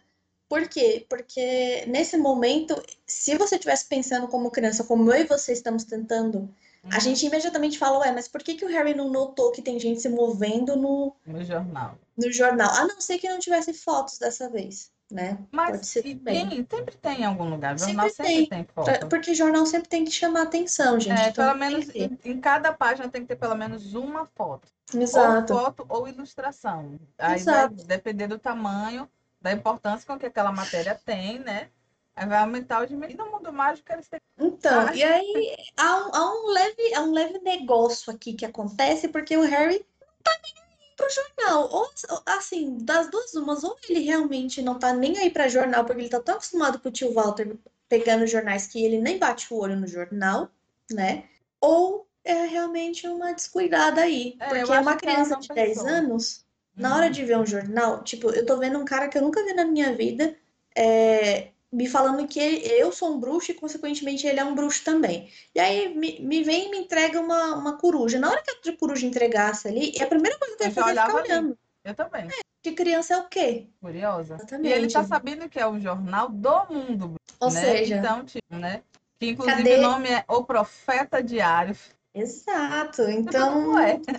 Por quê? Porque nesse momento, se você estivesse pensando como criança, como eu e você estamos tentando A gente imediatamente fala, ué, mas por que que o Harry não notou que tem gente se movendo no, no jornal. no jornal? A não ser que não tivesse fotos dessa vez, né? Mas tem, sempre tem em algum lugar. Jornal sempre tem. tem foto. Porque jornal sempre tem que chamar atenção, gente. É, então pelo menos em, em cada página tem que ter pelo menos uma foto. Exato. Ou foto ou ilustração. Aí Exato. vai depender do tamanho, da importância com que aquela matéria tem, né? Aí vai aumentar o dimensão. E no mundo mágico eles têm. Então, Ah. e aí há um, há um leve, há um leve negócio aqui que acontece porque o Harry não tá nem pro jornal. Ou, assim, das duas umas, ou ele realmente não tá nem aí pra jornal, porque ele tá tão acostumado com o tio Walter pegando jornais que ele nem bate o olho no jornal, né? Ou é realmente uma descuidada aí. É, Porque acho uma criança de 10 pensou. anos, na hora de ver um jornal, tipo, eu tô vendo um cara que eu nunca vi na minha vida, é, me falando que eu sou um bruxo e, consequentemente, ele é um bruxo também. E aí me, me vem e me entrega uma, uma coruja. Na hora que a coruja entregasse ali, a primeira coisa que eu ia fazer é ficar olhando. Eu também, Que criança é o quê? curiosa. E ele Exatamente. tá sabendo que é o jornal do mundo, Ou né? seja, Então, tipo, né? Que inclusive Cadê? o nome é O Profeta Diário. exato. Então,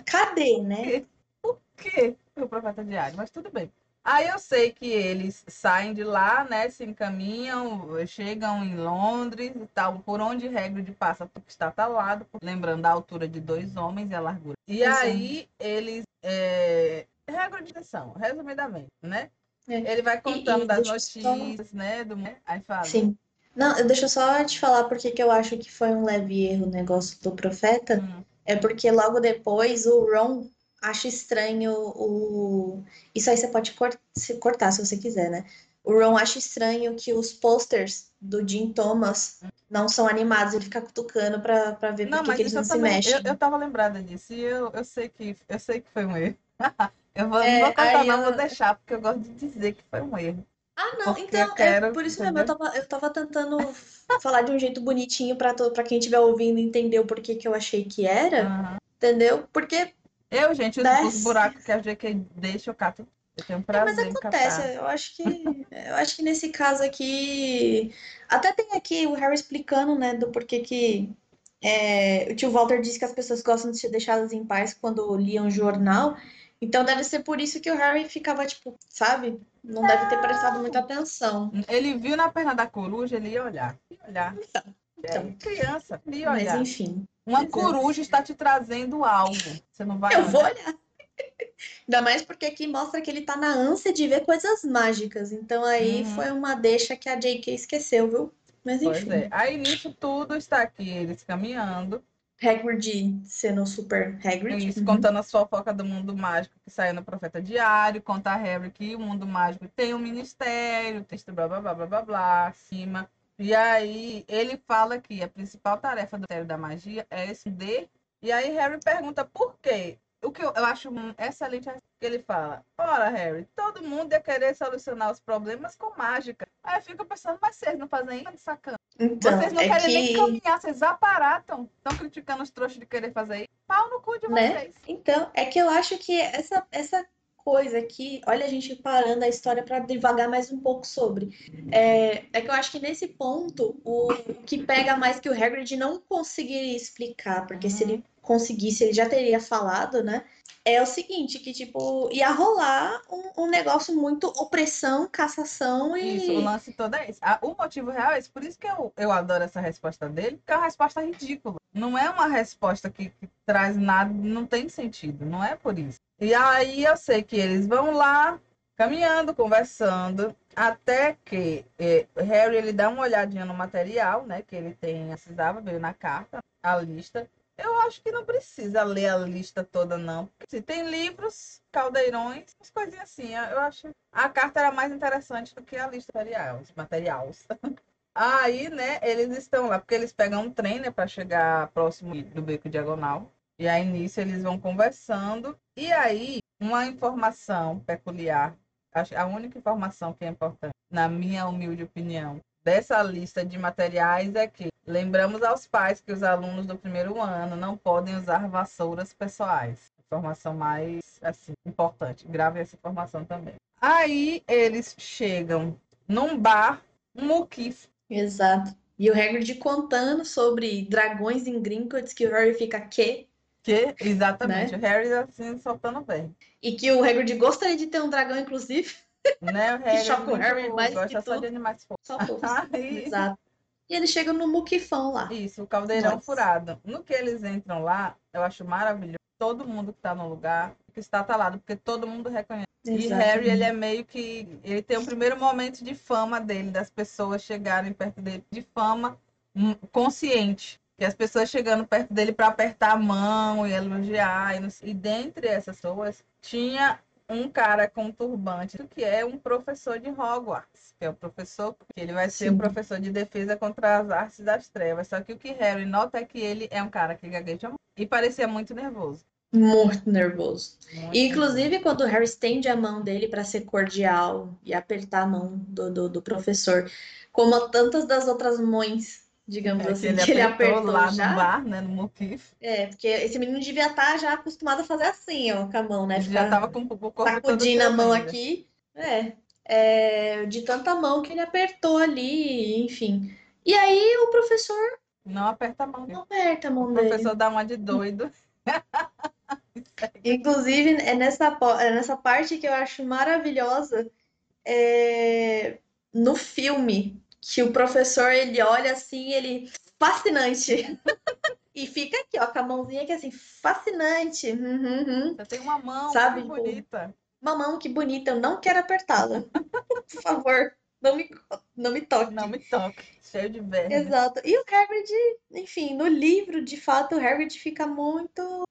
cadê, né? por que o Profeta Diário? Mas tudo bem. Aí eu sei que eles saem de lá, né? Se encaminham, chegam em Londres e tal, por onde Hagrid passa, porque está talado, lembrando a altura de dois homens e a largura. E Exato. aí eles. É... Regra de atenção, resumidamente, né? É. Ele vai contando e das eu só- notícias, né? Do... Aí fala. Sim. Não, deixa eu só te falar porque que eu acho que foi um leve erro o negócio do profeta. Hum, É porque logo depois o Ron acha estranho o. Isso aí você pode cortar se você quiser, né? O Ron acha estranho que os posters do Jim Thomas não são animados, ele fica cutucando pra, pra ver por Não, que mas que eles não se também. mexem. Eu, eu tava lembrada disso. E eu, eu sei que eu sei que foi um erro. eu vou, É, não vou contar, não, eu- vou deixar, porque eu gosto de dizer que foi um erro. Ah, não, porque então eu quero, é por isso mesmo, eu tava, eu tava tentando falar de um jeito bonitinho pra, to- pra quem estiver ouvindo entender o porquê que eu achei que era, Aham. entendeu? Porque Eu, gente, os, os buracos que a GK deixa, eu cato. Eu tenho um É, mas prazer acontece, eu acho que eu acho que nesse caso aqui até tem aqui o Harry explicando, né, do porquê que é, o tio Walter disse que as pessoas gostam de ser deixadas em paz quando liam jornal. Então deve ser por isso que o Harry ficava tipo, sabe? Não deve ter prestado muita atenção. Ele viu na perna da coruja, ele ia olhar. Ia olhar. Então, É, criança, ia mas olhar. enfim, Uma Pois é. coruja está te trazendo algo. Você não vai eu vou olhar. olhar. Ainda mais porque aqui mostra que ele tá na ânsia de ver coisas mágicas. Então aí Uhum. foi uma deixa que a JK esqueceu, viu? Mas Pois enfim. é. Aí nisso tudo está aqui, eles caminhando. Hagrid sendo super Hagrid. Isso, Uhum. contando a fofoca do mundo mágico que saiu no Profeta Diário, conta a Harry que o mundo mágico tem um ministério, texto blá blá blá blá blá blá, acima. E aí ele fala que a principal tarefa do Ministério da Magia é esconder. E aí Harry pergunta por quê. O que eu, eu acho um excelente é que ele fala: Ora, Harry, todo mundo ia querer solucionar os problemas com mágica. Aí eu fico pensando, mas vocês não fazem isso? Sacana. Então, Vocês não é querem nem que... caminhar, vocês aparatam. Estão criticando os trouxas de querer fazer isso. Pau no cu de Né? vocês. Então, é que eu acho que essa, essa coisa aqui, olha a gente parando a história para devagar mais um pouco sobre. É, é que eu acho que nesse ponto, o, que pega mais que o Hagrid não conseguiria explicar, porque se ele conseguisse, ele já teria falado, né? É o seguinte, que tipo, ia rolar um, um negócio muito opressão, cassação e... Isso, o lance todo é esse. Ah, o motivo real é esse. Por isso que eu, eu adoro essa resposta dele, porque é uma resposta ridícula. Não é uma resposta que, que traz nada, não tem sentido. Não é por isso. E aí eu sei que eles vão lá, caminhando, conversando, até que eh, Harry ele dá uma olhadinha no material, né? Que ele tem, precisava, veio na carta, a lista. Eu acho que não precisa ler a lista toda, não. Porque se tem livros, caldeirões, umas coisinhas assim. Eu acho a carta era mais interessante do que a lista material, os materiais. Aí, né, eles estão lá, porque eles pegam um trem, né, para chegar próximo do beco diagonal. E aí, nisso, eles vão conversando. E aí, uma informação peculiar, a única informação que é importante, na minha humilde opinião, dessa lista de materiais é que lembramos aos pais que os alunos do primeiro ano não podem usar vassouras pessoais. Informação mais, assim, importante. Grave essa informação também. Aí, eles chegam num bar, um muquifo. Exato. E o Hagrid contando sobre dragões em Gringotts que o Harry fica que que, exatamente, né? o Harry assim, soltando bem. E que o Hagrid gostaria de ter um dragão, inclusive. Né, o Harry que choca o Harry mais gosta só de animais fofos. Só fofos, exato. E ele chega no muquifão lá. Isso, o caldeirão Nossa. furado. No que eles entram lá, eu acho maravilhoso. Todo mundo que tá no lugar que está atalado, porque todo mundo reconhece. Exatamente. E Harry, ele é meio que. Ele tem o primeiro momento de fama dele, das pessoas chegarem perto dele, de fama hum, consciente. Que as pessoas chegando perto dele para apertar a mão e elogiar. E, e dentre essas pessoas, tinha um cara com turbante, que é um professor de Hogwarts, que é o professor, que ele vai ser o professor de defesa contra as artes das trevas. Só que o que Harry nota é que ele é um cara que gagueja e parecia muito nervoso. Muito nervoso. Muito inclusive, nervoso. quando o Harry estende a mão dele para ser cordial e apertar a mão do, do, do, professor, como tantas das outras mães digamos é, assim, que ele, que ele apertou lá já. no bar, né, no motif. É, porque esse menino devia estar tá já acostumado a fazer assim, ó, com a mão, né? Ficar já tava com o corpo sacudindo a mão aqui. É, é, de tanta mão que ele apertou ali, enfim. E aí o professor não aperta a mão. Não aperta a mão o dele. O professor dá uma de doido. Inclusive, é nessa, é nessa parte que eu acho maravilhosa é, no filme, que o professor ele olha assim, ele fascinante. e fica aqui, ó, com a mãozinha aqui assim, fascinante. Uhum, uhum. Você tem uma mão Sabe, tipo, bonita. Uma mão que bonita, eu não quero apertá-la. Por favor, não me, não me toque. Não me toque, cheio de verme. Exato. E o Hagrid, enfim, no livro, de fato, o Hagrid fica muito...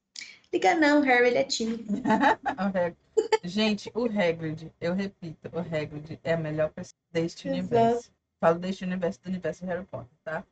Liga não, Harry, ele é tímido. Gente, o Hagrid, eu repito, o Hagrid é a melhor pessoa deste Exato. universo. Falo deste universo do universo Harry Potter, tá?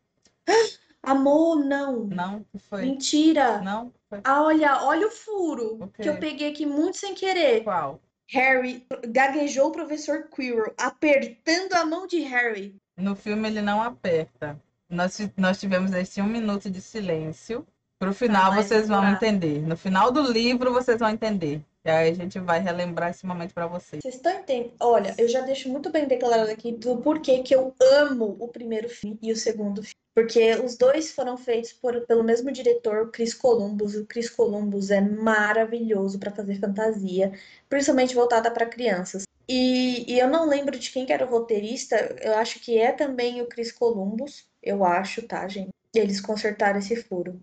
Amor, não. Não, que foi? Mentira. Não? Foi. Ah, olha, olha o furo o que eu peguei aqui muito sem querer. Qual? Harry gaguejou o professor Quirrell, apertando a mão de Harry. No filme ele não aperta. Nós, nós tivemos esse um minuto de silêncio. Pro final ah, vocês vão entender. No final do livro vocês vão entender. E aí a gente vai relembrar esse momento para vocês. Vocês estão entendendo? Olha, eu já deixo muito bem declarado aqui do porquê que eu amo o primeiro filme e o segundo filme. Porque os dois foram feitos por, pelo mesmo diretor, Chris Columbus. O Chris Columbus é maravilhoso para fazer fantasia, principalmente voltada para crianças. E, e, eu não lembro de quem que era o roteirista, eu acho que é também o Chris Columbus, eu acho, tá, gente? Eles consertaram esse furo.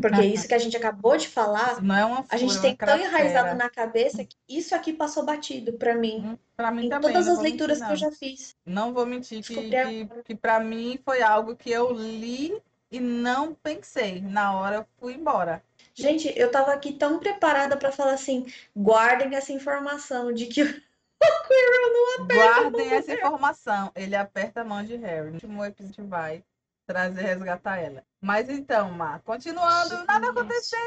Porque isso que a gente acabou de falar, não é uma a gente tem tão enraizado na cabeça que isso aqui passou batido para mim. Hum, para mim em também. todas as leituras mentir, que eu já fiz. Não vou mentir que, que, que para mim foi algo que eu li e não pensei. Na hora eu fui embora. Gente, eu tava aqui tão preparada para falar assim: guardem essa informação de que o Quirrell não aperta. Guardem essa informação. Ele aperta a mão de Harry. No último episódio vai trazer resgatar ela. Mas então, Mar, continuando, Gente, nada aconteceu,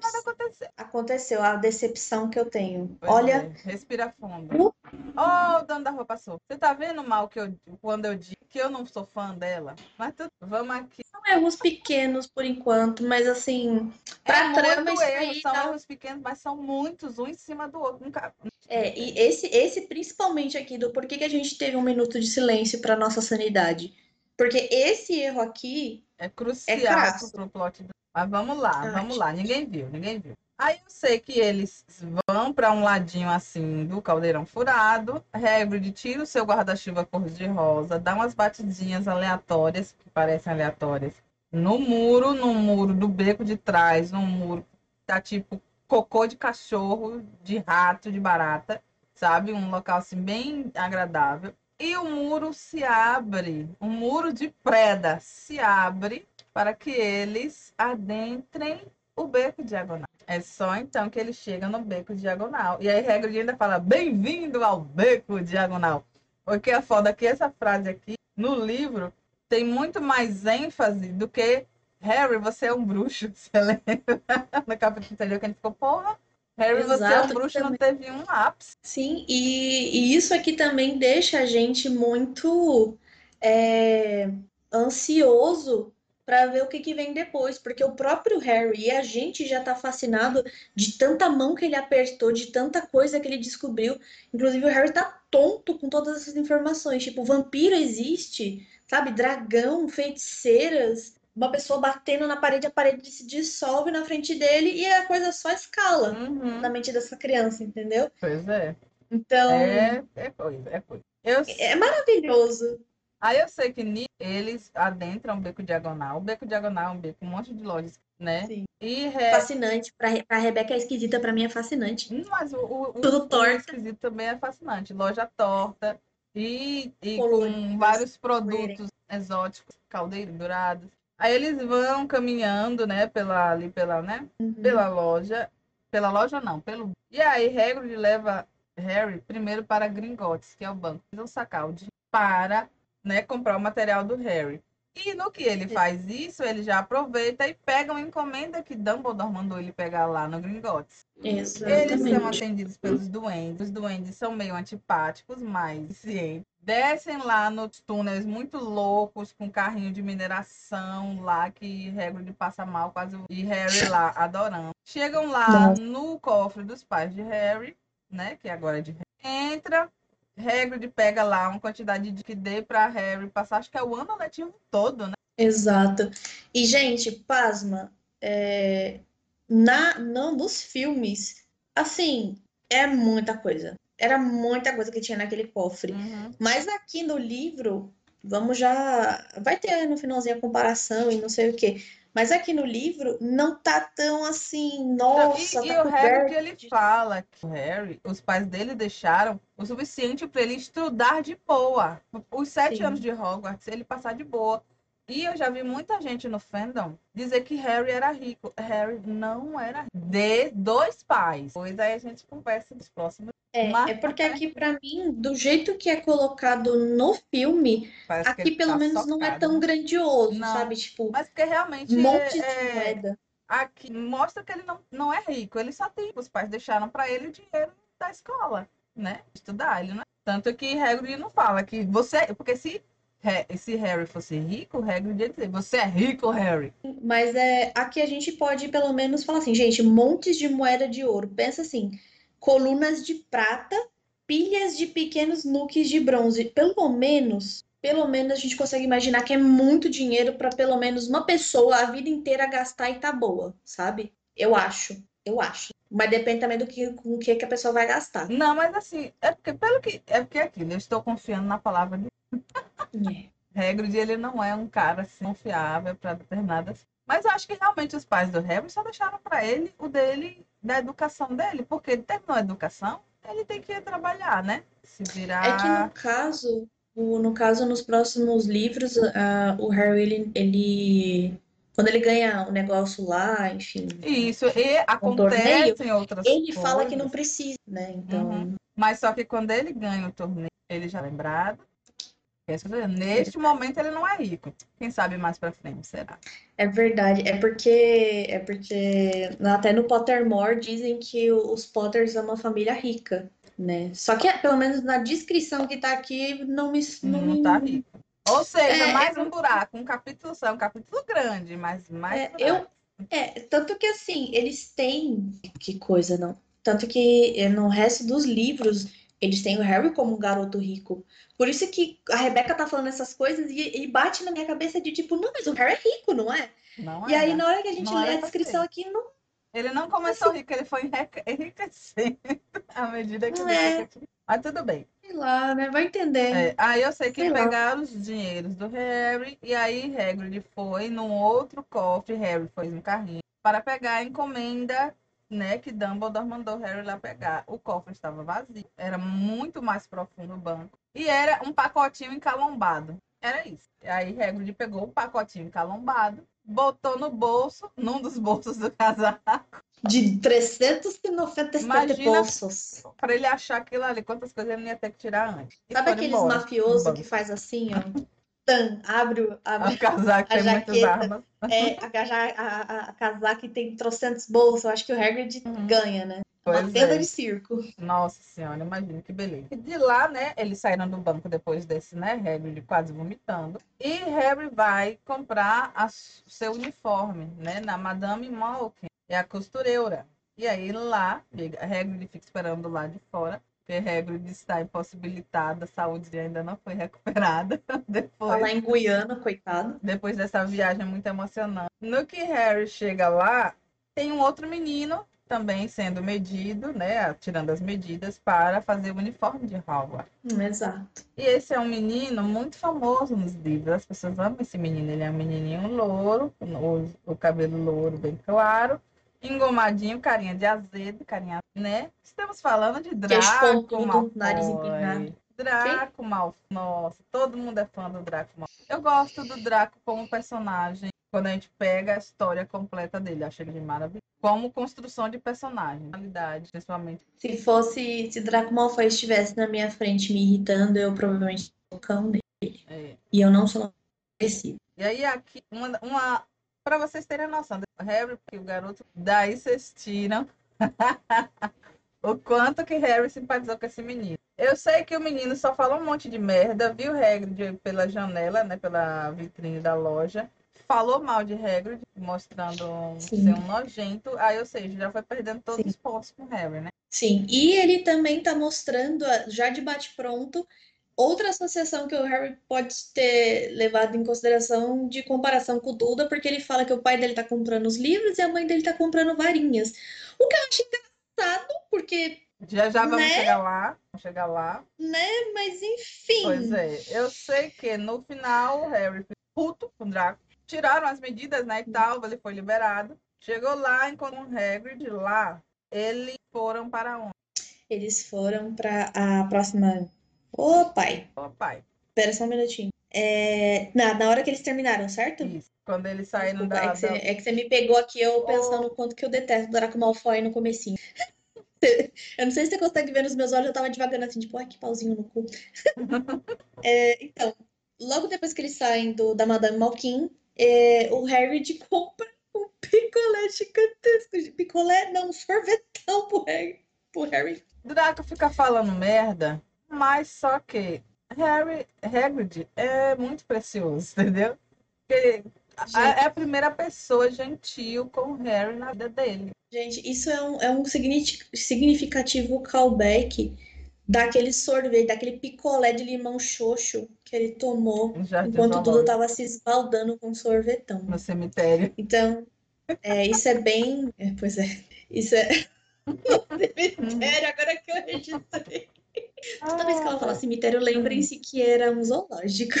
nada aconteceu. Aconteceu a decepção que eu tenho. Pois Olha, é, respira fundo. Uh... Oh, o dono da roupa passou. Você tá vendo mal que eu quando eu digo que eu não sou fã dela? Mas tu... vamos aqui. São erros pequenos por enquanto, mas assim, pra é trama erro, são tá... erros pequenos, mas são muitos, um em cima do outro. Nunca... É, e esse, esse principalmente aqui do porquê que a gente teve um minuto de silêncio para nossa sanidade porque esse erro aqui é crucial é pro plot. Do... Mas vamos lá, Ai, vamos lá. Ninguém viu, ninguém viu. Aí eu sei que eles vão para um ladinho assim do caldeirão furado. Hagrid tira o seu guarda-chuva cor de rosa, dá umas batidinhas aleatórias, que parecem aleatórias, no muro, no muro do beco de trás, no muro tá tipo cocô de cachorro, de rato, de barata, sabe? Um local assim bem agradável e o muro se abre, o muro de preda se abre para que eles adentrem o beco diagonal. É só então que eles chegam no beco diagonal. E aí Hagrid ainda fala, bem-vindo ao beco diagonal. O que é foda que essa frase aqui, no livro, tem muito mais ênfase do que Harry, você é um bruxo. Você lembra? no capítulo anterior que a gente ficou, porra, Harry, Exato, você é um bruxo, também. não teve um ápice. Sim, e, e, isso aqui também deixa a gente muito é, ansioso para ver o que, que vem depois, porque o próprio Harry e a gente já tá fascinado de tanta mão que ele apertou, de tanta coisa que ele descobriu. Inclusive, o Harry tá tonto com todas essas informações. Tipo, vampiro existe, sabe, dragão, feiticeiras, uma pessoa batendo na parede, a parede se dissolve na frente dele e a coisa só escala Uhum. na mente dessa criança, entendeu? Pois é. Então, É, é coisa, é coisa. Eu, é maravilhoso. aí eu sei que eles adentram o beco diagonal. O beco diagonal é um beco, um monte de lojas, né? Sim. E Re- Fascinante. Pra, Re- pra Rebeca é esquisita, pra mim é fascinante. Hum, Mas o, o, o, Tudo o torta. esquisito também é fascinante. Loja torta e, e com vários produtos exóticos, caldeiros dourados. Aí eles vão caminhando, né, pela, ali pela, né, Uhum. pela loja. Pela loja não, pelo... E aí Hagrid leva Harry primeiro para Gringotts, que é o banco. Eles vão sacar o dinheiro para, né, comprar o material do Harry. E no que ele faz isso, ele já aproveita e pega uma encomenda que Dumbledore mandou ele pegar lá no Gringotts. Eles são Exatamente. atendidos pelos duendes. Os duendes são meio antipáticos, mas cientes. Descem lá nos túneis muito loucos, com carrinho de mineração lá, que Hagrid passa mal, quase o- e Harry lá adorando. Chegam lá no cofre dos pais de Harry, né, que agora é de Harry. Entra, Hagrid pega lá uma quantidade de que dê pra Harry passar, acho que é o ano letivo todo, né? Exato. E, gente, pasma, é, na, não, nos filmes, assim, é muita coisa. Era muita coisa que tinha naquele cofre. Uhum. Mas aqui no livro, vamos já. Vai ter no finalzinho a comparação e não sei o quê. Mas aqui no livro não tá tão assim, nossa, e, tá e o Harry que ele fala que o Harry, os pais dele deixaram o suficiente para ele estudar de boa. Os sete Sim. anos de Hogwarts, ele passar de boa. E eu já vi muita gente no fandom dizer que Harry era rico. Harry não era rico. De dois pais. Pois aí a gente conversa nos próximos. É, Mas- é porque aqui, pra mim, do jeito que é colocado no filme, Parece aqui pelo tá menos não é socado. tão grandioso, Não. sabe? Tipo, Mas porque realmente montes de é- é- moeda. aqui mostra que ele não, não é rico. Ele só tem. Os pais deixaram para ele o dinheiro da escola, né? Estudar. Ele não... Tanto que Hagrid não fala que você. Porque se, se Harry fosse rico, Hagrid ia dizer: Você é rico, Harry. Mas é, aqui a gente pode pelo menos falar assim, gente, montes de moeda de ouro. Pensa assim, colunas de prata, pilhas de pequenos nuques de bronze. Pelo menos, pelo menos a gente consegue imaginar que é muito dinheiro para pelo menos uma pessoa a vida inteira gastar e tá boa, sabe? Eu acho, eu acho. Mas depende também do que, com o que, que a pessoa vai gastar. Não, mas assim, é porque pelo que. É porque é aquilo, eu estou confiando na palavra de É. Hagrid, ele não é um cara assim, confiável para determinadas. Mas eu acho que realmente os pais do Harry só deixaram para ele o dele, da educação dele, porque ele terminou a educação, ele tem que ir trabalhar, né? Se virar. É que no caso, no caso, nos próximos livros, ah, o Harry, ele, ele- quando ele ganha o negócio lá, enfim, Isso, e Um torneio, acontecem outras ele fala que não coisas, precisa, né? Então, Uhum. Mas só que quando ele ganha o torneio, ele já é lembrado. Neste momento ele não é rico. Quem sabe mais pra frente será. é verdade. É porque, é porque até no Pottermore dizem que os Potters são uma família rica, né? Só que, pelo menos na descrição que tá aqui, não me... Não, Não tá rico. Ou seja, É, mais um buraco, um capítulo só, um capítulo grande, mas mais É, eu, é, tanto que assim, eles têm. Que coisa, não. Tanto que eh, no resto dos livros, eles têm o Harry como um garoto rico. Por isso que a Rebeca tá falando essas coisas e, e bate na minha cabeça de tipo, não, mas o Harry é rico, não é? Não E aí, era. na hora que a gente Não lê a descrição ser. aqui, não Ele não começou rico, ele foi enrique- enriquecendo à medida que Não ele é. Mas tudo bem. sei lá, né? Vai entender. É, aí eu sei que Sei lá. pegaram os dinheiros do Harry e aí Hagrid foi num outro cofre, Harry foi no carrinho para pegar a encomenda, né, que Dumbledore mandou Harry lá pegar. O cofre estava vazio, era muito mais profundo o banco e era um pacotinho encalombado. Era isso. Aí Hagrid pegou o pacotinho encalombado, botou no bolso, num dos bolsos do casaco, De 397 Imagina- bolsos. para ele achar aquilo ali, quantas coisas ele não ia ter que tirar antes. E Sabe aqueles embora, mafiosos que faz assim, ó? Tan, abre, o- abre O casaco a tem muitas jaqueta. armas. É, a, a, a, a casaca tem trocentos bolsos, eu acho que o Hagrid Uhum. ganha, né? Pois Uma tenda é. de circo. Nossa senhora, imagina que beleza. E de lá, né, eles saíram do banco depois desse, né, Harry quase vomitando. E Harry vai comprar a seu uniforme, né, na Madame Malkin, é a costureira. E aí lá, chega- Hagrid fica esperando lá de fora, porque Hagrid está impossibilitada, a saúde ainda não foi recuperada. Depois, Tá lá em Guiana, coitado. depois dessa viagem muito emocionante. No que Harry chega lá, tem um outro menino também sendo medido, né, tirando as medidas para fazer o uniforme de Hogwarts. Hum, exato. E esse é um menino muito famoso nos livros. As pessoas amam esse menino. Ele é um menininho louro, o, o cabelo louro bem claro, engomadinho, carinha de azedo, carinha, né? Estamos falando de Queixo Draco Malfoy. nariz empinado. Draco Malfoy. Nossa, todo mundo é fã do Draco Malfoy. Eu gosto do Draco como personagem. Quando a gente pega a história completa dele, acho ele maravilhoso. Como construção de personagem, qualidade, principalmente. Se fosse, se Draco Malfoy estivesse na minha frente me irritando, eu provavelmente seria o cão dele. É. E eu não sou agressiva. E aí aqui, uma, uma para vocês terem noção, o Harry e o garoto, daí vocês tiram o quanto que Harry simpatizou com esse menino. Eu sei que o menino só falou um monte de merda, viu Hagrid pela janela, né, pela vitrine da loja, falou mal de Hagrid, mostrando Sim. ser um nojento, aí, ou seja, já foi perdendo todos Sim. os pontos com Harry, né? Sim, e ele também tá mostrando, já de bate-pronto, outra associação que o Harry pode ter levado em consideração de comparação com o Duda, porque ele fala que o pai dele tá comprando os livros e a mãe dele tá comprando varinhas. O que eu acho engraçado, porque, Já já vamos Né? chegar lá, vamos chegar lá. né, mas enfim. Pois é, eu sei que no final o Harry puto com o Draco. Tiraram as medidas, né, e tal, ele foi liberado. Chegou lá, encontrou um Hagrid lá. Eles foram para onde? Eles foram pra a próxima. Ô, pai, Ô, pai. espera só um minutinho. É, na, na hora que eles terminaram, certo? Isso. Quando eles saíram Desculpa, da, é que, você, da- é que você me pegou aqui eu pensando o quanto que eu detesto Draco Malfoy no comecinho. Eu não sei se você consegue ver nos meus olhos, eu tava devagando assim, tipo, ai, que pauzinho no cu. É, então, logo depois que eles saem do, da Madame Malkin, é, o Harry de compra um picolé gigantesco. de- Picolé, não, um sorvetão pro Harry. Pro Harry. Draco fica falando merda, mas só que Harry, Hagrid é muito precioso, entendeu? Porque é a primeira pessoa gentil com o Harry na vida dele. Gente, isso é um, é um signifi- significativo callback daquele sorvete, daquele picolé de limão xoxo que ele tomou No enquanto Duda Zoológico, tava se esbaldando com sorvetão. no cemitério. Então, é, isso é bem. é, pois é. Isso é. Cemitério, agora que eu registrei. Toda vez que ela fala cemitério, lembrem-se que era um zoológico.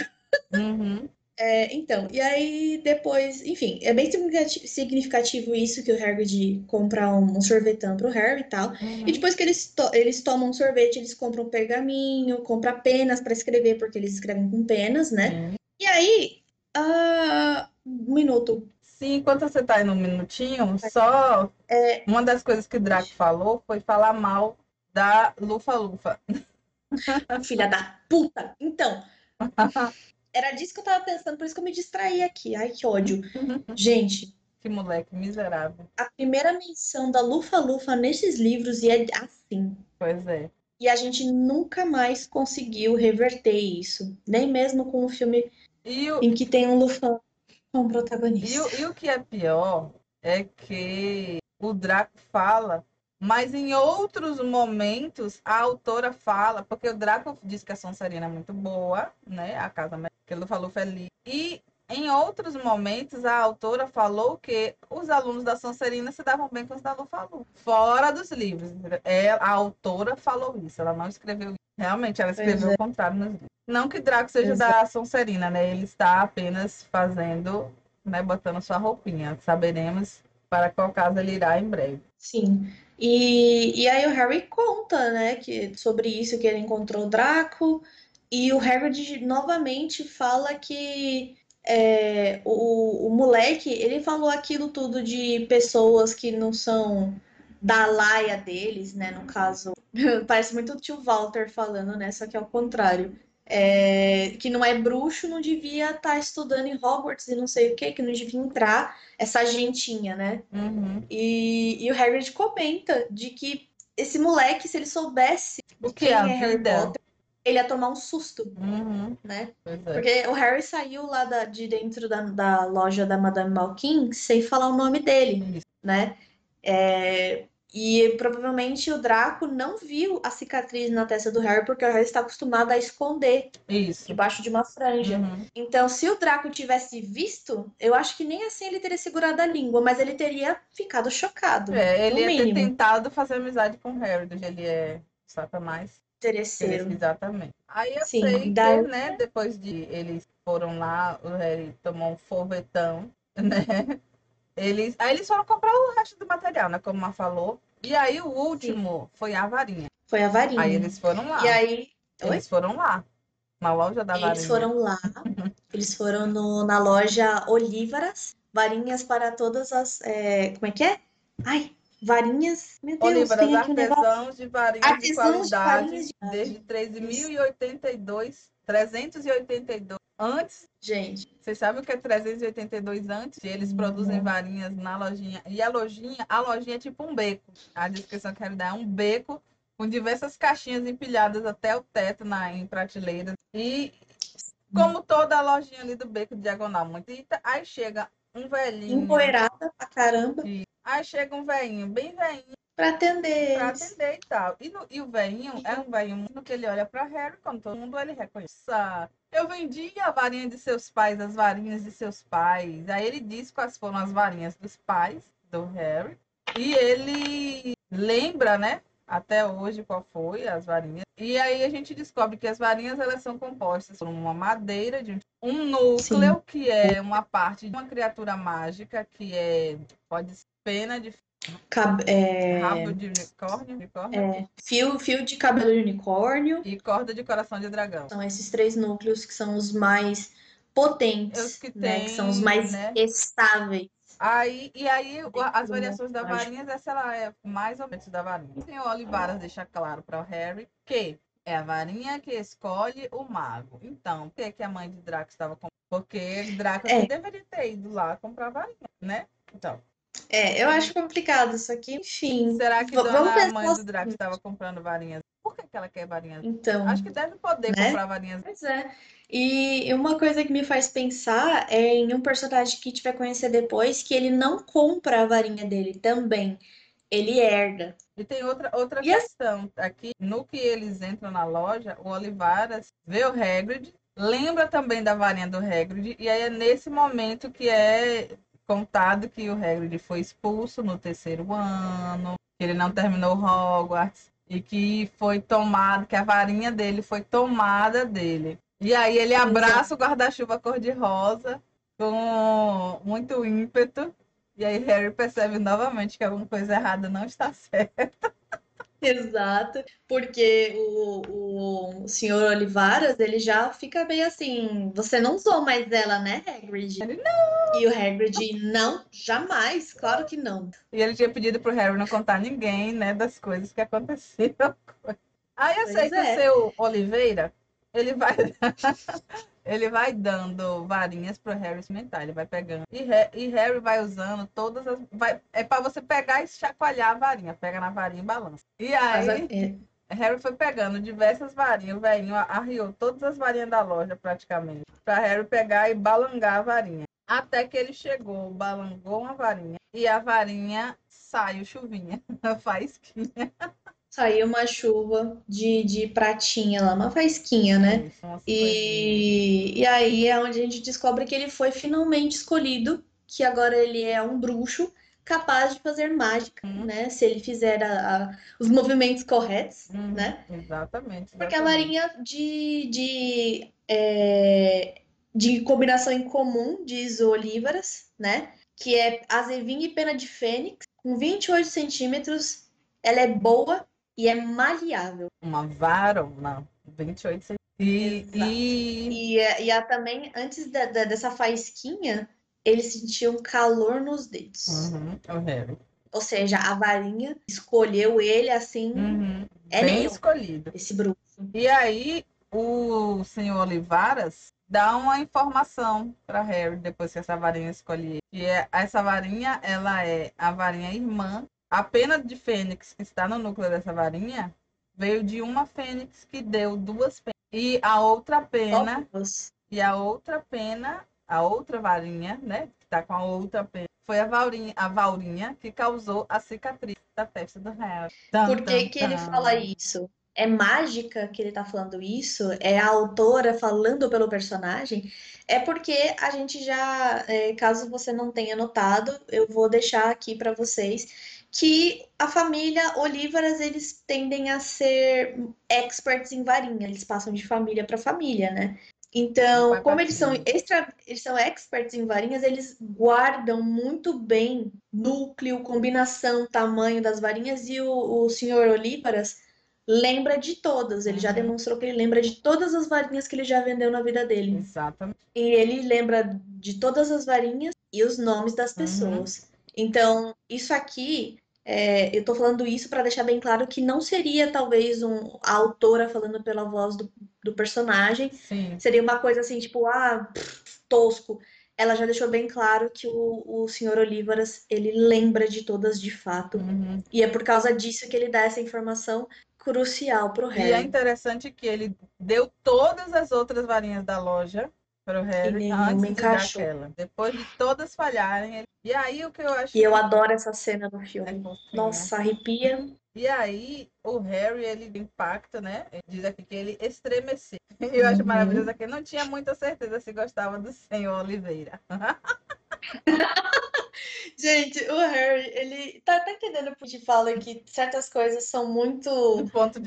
Uhum. É, então, e aí depois, enfim, é bem significati- significativo isso que o Hagrid compra um, um sorvetão pro Harry e tal. Uhum. E depois que eles, to- eles tomam um sorvete, eles compram um pergaminho, compram penas para escrever, porque eles escrevem com penas, né? Sim. E aí, ah, um minuto. Sim, enquanto você tá aí no minutinho, só É, uma das coisas que o Draco falou foi falar mal da Lufa Lufa. filha da puta. Então, era disso que eu tava pensando, por isso que eu me distraí aqui. Ai, que ódio. Gente, Que moleque miserável. a primeira menção da Lufa-Lufa nesses livros e é assim. Pois é. E a gente nunca mais conseguiu reverter isso. Nem mesmo com o filme E o, em que tem um Lufan como e, protagonista. o, e o que é pior é que o Draco fala, mas em outros momentos a autora fala, porque o Draco diz que a Sonserina é muito boa, né? A casa que ele falou feliz. E em outros momentos a autora falou que os alunos da Sonserina se davam bem com os da Lufa-Lu. Fora dos livros. É, a autora falou isso, ela não escreveu isso. Realmente, ela escreveu é. o contrário nos livros. Não que Draco seja da Sonserina, né? Ele está apenas fazendo, né, botando sua roupinha. Saberemos para qual casa ele irá em breve. Sim. E, e aí o Harry conta, né, que, sobre isso, que ele encontrou o Draco. E o Hagrid novamente fala que é, o, o moleque, ele falou aquilo tudo de pessoas que não são da laia deles, né, no caso. Parece muito o tio Walter falando, né, só que é o contrário. É, que não é bruxo, não devia estar estudando em Hogwarts e não sei o que, que não devia entrar essa gentinha, né? Uhum. E, e o Hagrid comenta de que esse moleque, se ele soubesse O que quem é a é Harry? Potter, ele ia tomar um susto, Uhum. né? É. Porque o Harry saiu lá da- de dentro da, da loja da Madame Malkin sem falar o nome dele, Isso. né? É, E provavelmente o Draco não viu a cicatriz na testa do Harry porque o Harry está acostumado a esconder Isso. debaixo de uma franja. Uhum. Então, se o Draco tivesse visto, eu acho que nem assim ele teria segurado a língua, mas ele teria ficado chocado. É, ele ia ter tentado fazer amizade com o Harry, do jeito ele é satanás. Interesseiro. Exatamente. Aí eu Sim, sei daí- que, né, depois de eles foram lá, o Harry tomou um fovetão, né? Eles, aí eles foram comprar o resto do material, né? Como a falou. E aí o último foi a varinha. Foi a varinha. Aí eles foram lá. E aí, Oi? Eles foram lá. Na loja da varinha. eles foram lá, eles foram no- na loja Olívaras, varinhas para todas as. é, como é que é? Ai, varinhas. Meu Deus, Olívaras, tem aqui um negócio. de varinhas de Artesãos de qualidade, varinhas de- desde 13.082, 382 antes. Gente, Vocês sabem o que é 382 antes? Eles produzem varinhas na lojinha. E a lojinha, a lojinha é tipo um beco. A descrição que eu quero dar é um beco com diversas caixinhas empilhadas até o teto na, em prateleiras. E como toda a lojinha ali do beco diagonal, muito. E aí chega um velhinho. empoeirada pra caramba Aí chega um velhinho, bem velhinho, pra atender. pra eles. atender e tal. E, no- e o velhinho é um velhinho no que ele olha pra Harry, como todo mundo ele reconhece. "Ah, Eu vendi a varinha de seus pais, as varinhas de seus pais. Aí ele diz quais foram as varinhas dos pais do Harry. E ele lembra, né? Até hoje qual foi as varinhas. E aí a gente descobre que as varinhas elas são compostas por uma madeira de um- um núcleo que é uma parte de uma criatura mágica que é pode ser pena de Cab- é, rabo de unicórnio, unicórnio é, fio, fio de cabelo de unicórnio. e corda de coração de dragão. São esses três núcleos que são os mais potentes, Os que né? têm, Que são os mais né? estáveis. Aí, e aí, o- as variações da mágico. varinha, essa ela é mais ou menos da varinha. O senhor Olivaras deixa claro para o Harry que é a varinha que escolhe o mago. Então, por que, que a mãe de Draco estava comprando? Porque Draco É. não deveria ter ido lá comprar a varinha, né? Então, É, eu acho complicado isso aqui, enfim. será que V- dona vamos pensar mãe do assim. Draco estava comprando varinhas? Por que, que ela quer varinhas? Então, Acho que deve poder Né? comprar varinhas. pois é. E uma coisa que me faz pensar é em um personagem que a gente vai conhecer depois, que ele não compra a varinha dele também. Ele herda. E tem outra, outra E questão aqui, no que eles entram na loja, o Olivaras vê o Hagrid, lembra também da varinha do Hagrid, e aí é nesse momento que é contado que o Hagrid foi expulso no terceiro ano, que ele não terminou Hogwarts, e que foi tomado, que a varinha dele foi tomada dele. E aí ele abraça o guarda-chuva cor-de-rosa com muito ímpeto, e aí Harry percebe novamente que alguma coisa errada não está certa. Exato, porque o, o senhor Olivaras, ele já fica meio assim, você não usou mais ela, né, Hagrid? Ele, E o Hagrid, não, jamais, claro que não. E ele tinha pedido pro Harry não contar a ninguém, né, das coisas que aconteceram. Aí eu Pois sei que é. o seu Oliveira, ele vai ele vai dando varinhas pro Harry experimentar, ele vai pegando. E, e Harry vai usando todas as vai é para você pegar e chacoalhar a varinha, pega na varinha e balança. E aí é, Harry foi pegando diversas varinhas, o velhinho arriou todas as varinhas da loja praticamente, para Harry pegar e balangar a varinha. Até que ele chegou, balangou uma varinha e a varinha saiu chuvinha, faísquinha. Saiu uma chuva de, de pratinha lá, uma faísquinha, né? Coisinhas. E, e aí é onde a gente descobre que ele foi finalmente escolhido, que agora ele é um bruxo capaz de fazer mágica, Uhum. né? Se ele fizer a- a- os movimentos corretos, Uhum, né? Exatamente. Porque a exatamente. varinha de, de, é, de combinação em comum, diz o Olívaras, né? Que é azevinho e pena de fênix, com 28 centímetros. Ela é boa e é maleável. Uma varona, 28 centímetros. E, Exato. e E, é- e a, também, antes da- da- dessa faísquinha, ele sentia um calor nos dedos. Uhum, o Harry. Ou seja, a varinha escolheu ele assim, Uhum, é bem meu, escolhido. esse bruxo. E aí, o senhor Olivaras dá uma informação para Harry depois que essa varinha escolhe ele. E é, essa varinha, ela é a varinha irmã. A pena de fênix que está no núcleo dessa varinha veio de uma fênix que deu duas penas. E a outra pena, Ovos. e a outra pena, a outra varinha, né, que está com a outra pena, foi a Vaurinha, a Vaurinha que causou a cicatriz da festa do Harry. Por que, que ele fala isso? É mágica que ele tá falando isso? É a autora falando pelo personagem? É porque a gente já, é, caso você não tenha notado, eu vou deixar aqui para vocês que a família Olívaras eles tendem a ser experts em varinha, eles passam de família para família, né? Então, como eles são extra, eles são experts em varinhas, eles guardam muito bem núcleo, combinação, tamanho das varinhas e o, o senhor Olívaras lembra de todas. Ele já uhum. demonstrou que ele lembra de todas as varinhas que ele já vendeu na vida dele. Exatamente. E ele lembra de todas as varinhas e os nomes das uhum. pessoas. Uhum. Então, isso aqui, é, eu tô falando isso para deixar bem claro que não seria talvez um, a autora falando pela voz do, do personagem. Sim. Seria uma coisa assim, tipo, ah, pff, tosco. Ela já deixou bem claro que o, o senhor Olívaras, ele lembra de todas de fato. Uhum. E é por causa disso que ele dá essa informação crucial pro Harry. E é interessante que ele deu todas as outras varinhas da loja para o Harry antes encaixou. de dar aquela. Depois de todas falharem. Ele... E aí o que eu acho. E eu adoro essa cena no filme. É Nossa, arrepia. E aí o Harry ele impacta, né? Ele diz aqui que ele estremeceu. E eu acho uhum. maravilhoso que não tinha muita certeza se gostava do senhor Oliveira. Gente, o Harry, ele tá, tá entendendo por que fala que certas coisas são muito.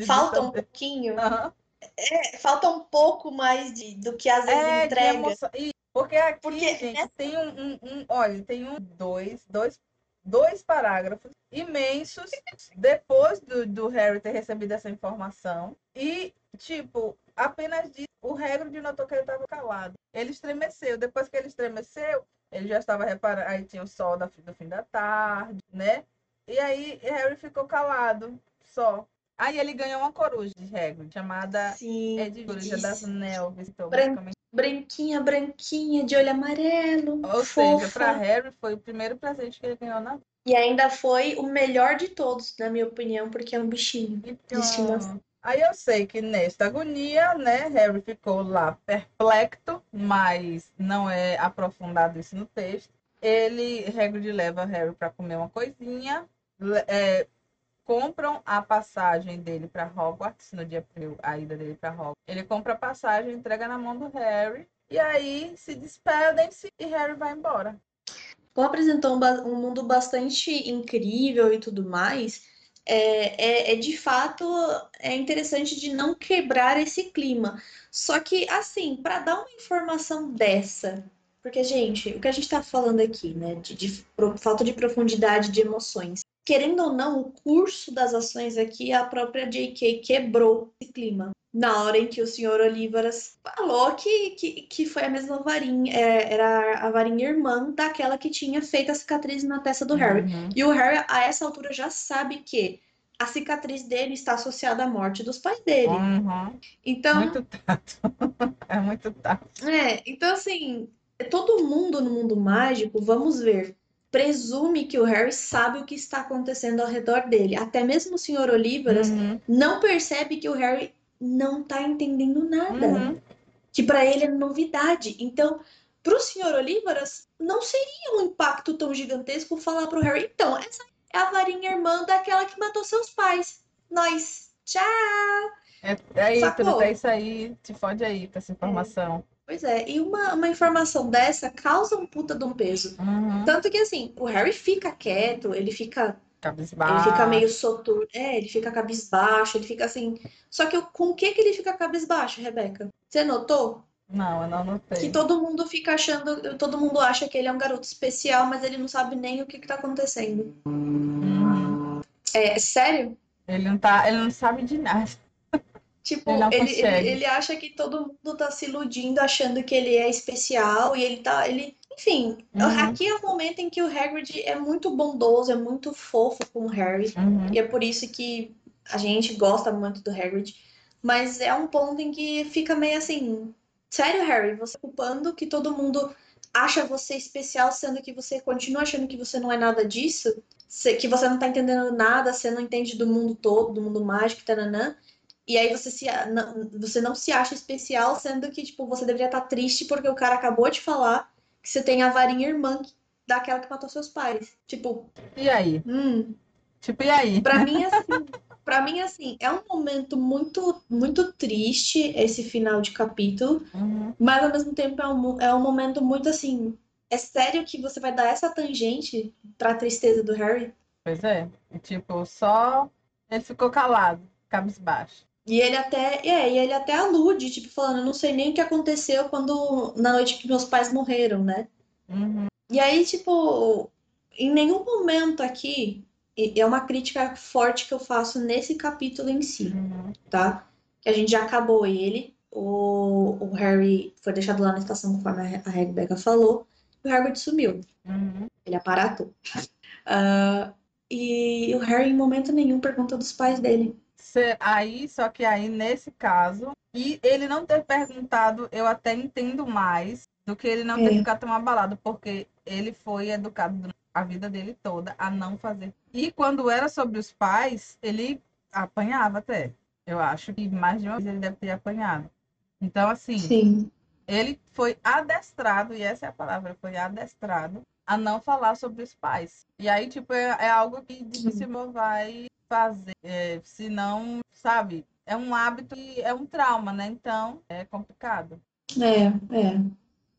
Falta um pouquinho. Uhum. É, falta um pouco mais de, do que às vezes é, entrega. Porque aqui, Porque, gente, é... tem um, um, um, Olha, tem um, dois, dois, dois parágrafos imensos depois do, do Harry ter recebido essa informação. E, tipo, apenas disso, o Hagrid notou que ele estava calado. Ele estremeceu. Depois que ele estremeceu, ele já estava reparando. Aí tinha o sol da, do fim da tarde, né? E aí Harry ficou calado, só. Aí ele ganhou uma coruja de Hagrid, chamada Sim, é Coruja das Neves. Então, Bran... Branquinha, branquinha, de olho amarelo. Ou fofa. seja, para Harry foi o primeiro presente que ele ganhou na vida. E ainda foi o melhor de todos, na minha opinião, porque é um bichinho. Então, aí eu sei que nesta agonia, né, Harry ficou lá perplexo, mas não é aprofundado isso no texto. Ele, Hagrid leva Harry para comer uma coisinha, é, compram a passagem dele para Hogwarts, no dia a ida dele para Hogwarts. Ele compra a passagem, entrega na mão do Harry, e aí se despedem-se e Harry vai embora. Como apresentou um, um, mundo bastante incrível e tudo mais, é, é, é de fato é interessante de não quebrar esse clima. Só que, assim, para dar uma informação dessa, porque, gente, o que a gente está falando aqui, né, de, de, falta de profundidade de emoções, querendo ou não, o curso das ações aqui, a própria J.K. quebrou esse clima. Na hora em que o senhor Olívaras falou que, que, que foi a mesma varinha, é, era a varinha irmã daquela que tinha feito a cicatriz na testa do Harry. Uhum. E o Harry, a essa altura, já sabe que a cicatriz dele está associada à morte dos pais dele. Uhum. Então. Muito tato. é muito tato. É, então assim, todo mundo no mundo mágico, vamos ver, presume que o Harry sabe o que está acontecendo ao redor dele. Até mesmo o Sr. Olívaras uhum. não percebe que o Harry não está entendendo nada. Uhum. Que para ele é novidade. Então, para o Sr. Olívaras, não seria um impacto tão gigantesco falar para o Harry: então, essa é a varinha irmã daquela que matou seus pais. Nós, tchau! É, é aí, Sacou? é isso aí, te fode aí com essa informação. Pois é, e uma, uma informação dessa causa um puta de um peso. Uhum. Tanto que assim, o Harry fica quieto, ele fica. Cabisbaixo. Ele fica meio soturno. É, ele fica cabisbaixo, ele fica assim. Só que com o que, que ele fica cabisbaixo, Rebeca? Você notou? Não, eu não notei. Que todo mundo fica achando. Todo mundo acha que ele é um garoto especial, mas ele não sabe nem o que, que tá acontecendo. Uhum. É sério? Ele não tá. Ele não sabe de nada. Tipo, ele, ele, ele, acha que todo mundo tá se iludindo, achando que ele é especial, e ele tá. Ele, enfim, uhum. aqui é o momento em que o Hagrid é muito bondoso, é muito fofo com o Harry. Uhum. E é por isso que a gente gosta muito do Hagrid. Mas é um ponto em que fica meio assim. Sério, Harry, você culpando que todo mundo acha você especial, sendo que você continua achando que você não é nada disso, que você não tá entendendo nada, você não entende do mundo todo, do mundo mágico, tananã. E aí você, se, não, você não se acha especial, sendo que, tipo, você deveria estar triste porque o cara acabou de falar que você tem a varinha irmã daquela que matou seus pais. Tipo, E aí? hum, Tipo, e aí? Pra mim, assim, para mim, assim, é um momento muito, muito triste esse final de capítulo, Uhum. mas ao mesmo tempo é um, é um momento muito assim. É sério que você vai dar essa tangente pra tristeza do Harry? Pois é. E, tipo, só ele ficou calado, cabisbaixo. E ele até, é, e ele até alude, tipo, falando, eu não sei nem o que aconteceu quando na noite que meus pais morreram, né? Uhum. E aí, tipo, em nenhum momento aqui, é uma crítica forte que eu faço nesse capítulo em si. Uhum. tá? Que a gente já acabou ele. O, o Harry foi deixado lá na estação, conforme a Re- a Rebecca falou. E o Hagrid sumiu. Uhum. Ele aparatou. Ah, e o Harry, em momento nenhum, pergunta dos pais dele. Aí, só que aí, nesse caso, e ele não ter perguntado, eu até entendo mais do que ele não ter É. ficado tão abalado, porque ele foi educado a vida dele toda a não fazer. E quando era sobre os pais, ele apanhava até. Eu acho que mais de uma vez ele deve ter apanhado. Então, assim, Sim. ele foi adestrado, e essa é a palavra, foi adestrado a não falar sobre os pais. E aí, tipo, é, é algo que dificilmente vai fazer, é, se não, sabe? É um hábito e é um trauma, né? Então, é complicado. É, é.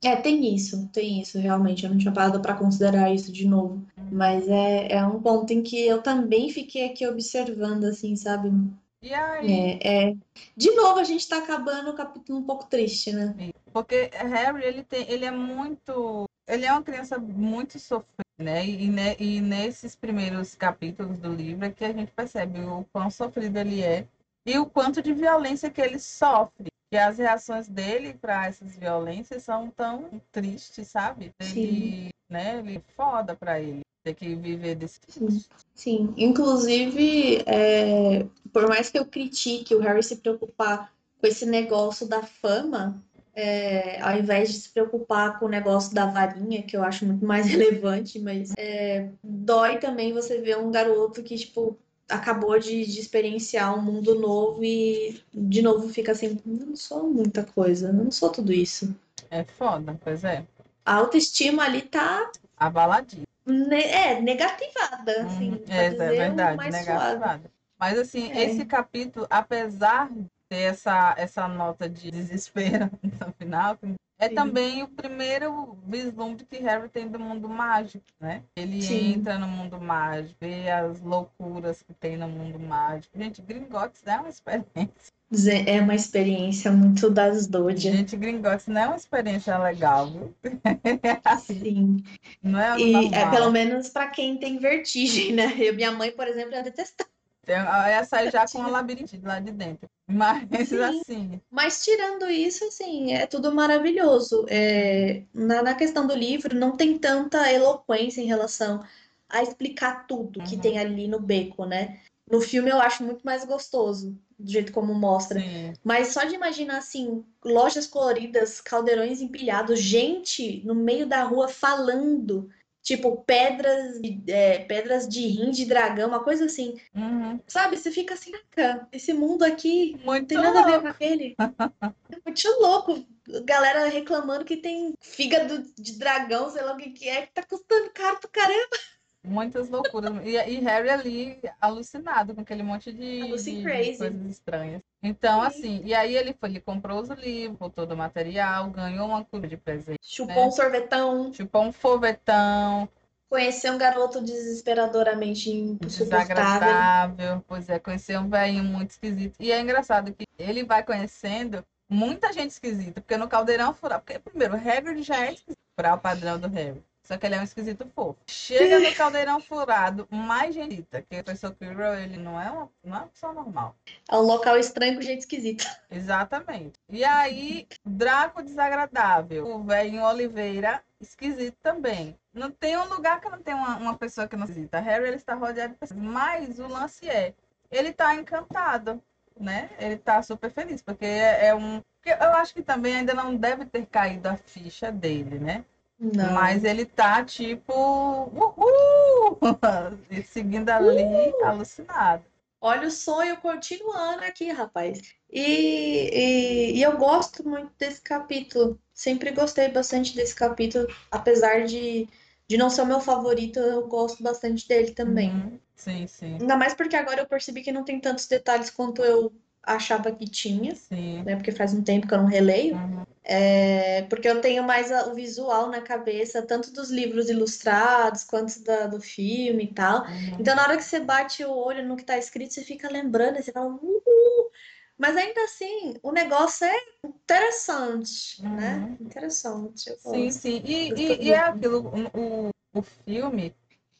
É, tem isso, tem isso, realmente. Eu não tinha parado pra considerar isso de novo. Mas é, é um ponto em que eu também fiquei aqui observando, assim, sabe? E aí, É, é. De novo, a gente tá acabando o capítulo um pouco triste, né? porque Harry, ele tem, ele é muito, ele é uma criança muito sofrida, né? E, ne- e nesses primeiros capítulos do livro é que a gente percebe o quão sofrido ele é e o quanto de violência que ele sofre. Que as reações dele para essas violências são tão tristes, sabe? Ele, né? Ele é foda para ele ter que viver desse Sim. Sim, inclusive, é, por mais que eu critique o Harry se preocupar com esse negócio da fama, é, ao invés de se preocupar com o negócio da varinha, que eu acho muito mais relevante, mas é, dói também você ver um garoto que, tipo, acabou de, de experienciar um mundo novo e de novo fica assim, não sou muita coisa, não sou tudo isso. É foda, pois é. A autoestima ali tá, Abaladinho. ne- é, negativada, assim, pra É, é o verdade, mais suave. negativada. Mas assim, É. esse capítulo, apesar ter essa, essa nota de desespero no final, é Sim. também o primeiro vislumbre que Harry tem do mundo mágico, né? Ele Sim. entra no mundo mágico, vê as loucuras que tem no mundo mágico. Gente, Gringotts não é uma experiência. Dizer, É uma experiência muito das Doja. Gente, Gringotts não é uma experiência legal, viu? Sim. Não é E é pelo menos pra quem tem vertigem, né? Eu, minha mãe, por exemplo, ia detestar. Tem- Ia sair já com a labirintite lá de dentro. Mas Sim. assim, Mas tirando isso, assim, é tudo maravilhoso. É, na, na questão do livro, não tem tanta eloquência em relação a explicar tudo que Uhum. tem ali no beco, né? No filme eu acho muito mais gostoso, do jeito como mostra. sim. Mas só de imaginar assim, lojas coloridas, caldeirões empilhados, gente no meio da rua falando, tipo pedras, é, pedras de rim de dragão, uma coisa assim, Uhum. sabe? Você fica assim, "Caraca, esse mundo aqui não Muito tem nada a ver louco. com aquele. É muito louco. Galera reclamando que tem fígado de dragão, sei lá o que que é, que tá custando caro pra caramba. Muitas loucuras. E, e Harry ali alucinado com aquele monte de, de coisas estranhas. Então, Sim. assim, e aí ele foi, ele comprou os livros, todo o material, ganhou uma cura de presente, Chupou um sorvetão, chupou um fovetão, conheceu um garoto desesperadoramente insuportável. desagradável. Pois é, conheceu um velhinho muito esquisito. E é engraçado que ele vai conhecendo muita gente esquisita, porque no Caldeirão Furado, porque primeiro, o Hagrid já é esquisito para o padrão do Harry. Só que ele é um esquisito fofo. Chega no Caldeirão Furado, mais genita, que o professor Quirrell, ele não é uma, não é uma pessoa normal. É um local estranho com gente esquisita. Exatamente. E aí, Draco desagradável. O velho Oliveira, esquisito também. Não tem um lugar que não tem uma, uma pessoa que não esquisita. Harry, ele está rodeado de pessoas. Mas o lance é, ele está encantado, né? Ele está super feliz, porque é, é um... Eu acho que também ainda não deve ter caído a ficha dele, né? Não. Mas ele tá, tipo, uhul! E seguindo ali, alucinado. Olha o sonho continuando aqui, rapaz. E, e, e eu gosto muito desse capítulo. Sempre gostei bastante desse capítulo, apesar de de não ser o meu favorito, eu gosto bastante dele também. Uhum. Sim, sim. Ainda mais porque agora eu percebi que não tem tantos detalhes quanto eu achava que tinha, Sim. né? Porque faz um tempo que eu não releio. Uhum. É, porque eu tenho mais a- o visual na cabeça, tanto dos livros ilustrados quanto da- do filme e tal. Uhum. Então, na hora que você bate o olho no que tá escrito, você fica lembrando, você fala, uhul! Mas ainda assim, o negócio é interessante, né? Uhum. Interessante, eu Sim, sim. E, e, e é aquilo, o, o, filme,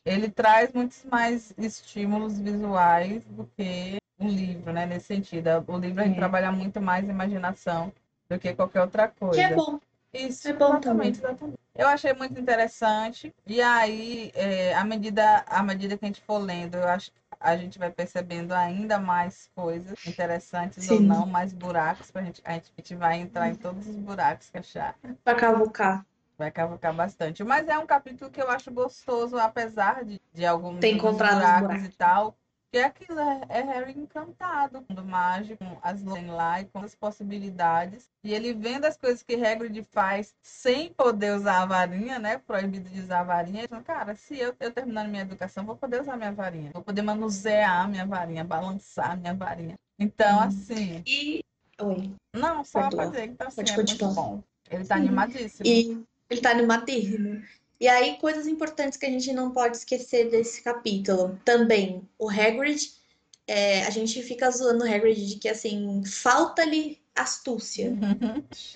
ele traz muitos mais estímulos visuais do que um livro, né? Nesse sentido. O livro a gente É. trabalha muito mais a imaginação do que qualquer outra coisa. Que é bom. Isso, É bom exatamente, exatamente. Eu achei muito interessante. E aí, é, à medida, à medida que a gente for lendo, eu acho que a gente vai percebendo ainda mais coisas interessantes ou Sim. não, mais buracos, pra gente, a gente, vai entrar em todos os buracos que achar. Pra cavucar. Vai cavucar bastante. Mas é um capítulo que eu acho gostoso, apesar de, de alguns buracos buracos. e tal. Que é aquilo, é, é Harry encantado, mundo mágico, com as lá e com as possibilidades. E ele vendo as coisas que Hagrid faz sem poder usar a varinha, né? Proibido de usar a varinha. Ele fala, cara, se eu, eu terminar minha educação, vou poder usar minha varinha. Vou poder manusear minha varinha, balançar minha varinha. Então, Hum. assim, E. Oi. não, só fazer. Então, assim, Pode é muito bom. Ele tá Sim. animadíssimo. E ele tá animadíssimo. E aí, coisas importantes que a gente não pode esquecer desse capítulo. Também, o Hagrid, é, a gente fica zoando o Hagrid de que, assim, falta-lhe astúcia.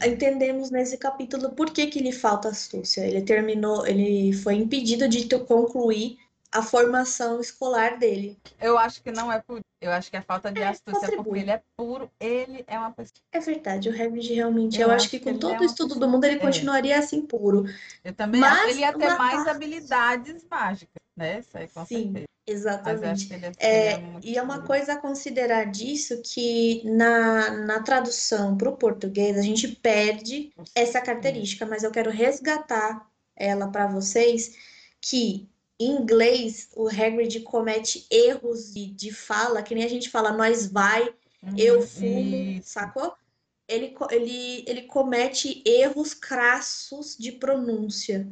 Entendemos nesse capítulo por que que lhe falta astúcia. Ele terminou, ele foi impedido de concluir a formação escolar dele. Eu acho que não é por. Eu acho que é falta de astúcia, contribui. porque ele é puro. Ele é uma pessoa. É verdade, o Hagrid realmente, Eu eu, acho acho que que com ele todo é o estudo do mundo ele é. continuaria assim puro. Eu também Mas acho. Ele ia ter mais parte- habilidades mágicas, né? Isso aí, com Sim, certeza. Exatamente. que é, É, é e é uma coisa a considerar disso que na, na tradução para o português a gente perde essa característica, mas eu quero resgatar ela para vocês, que em inglês o Hagrid comete erros de, de fala, que nem a gente fala nós vai, Uhum, eu fumo, sacou? Ele, ele, ele comete erros crassos de pronúncia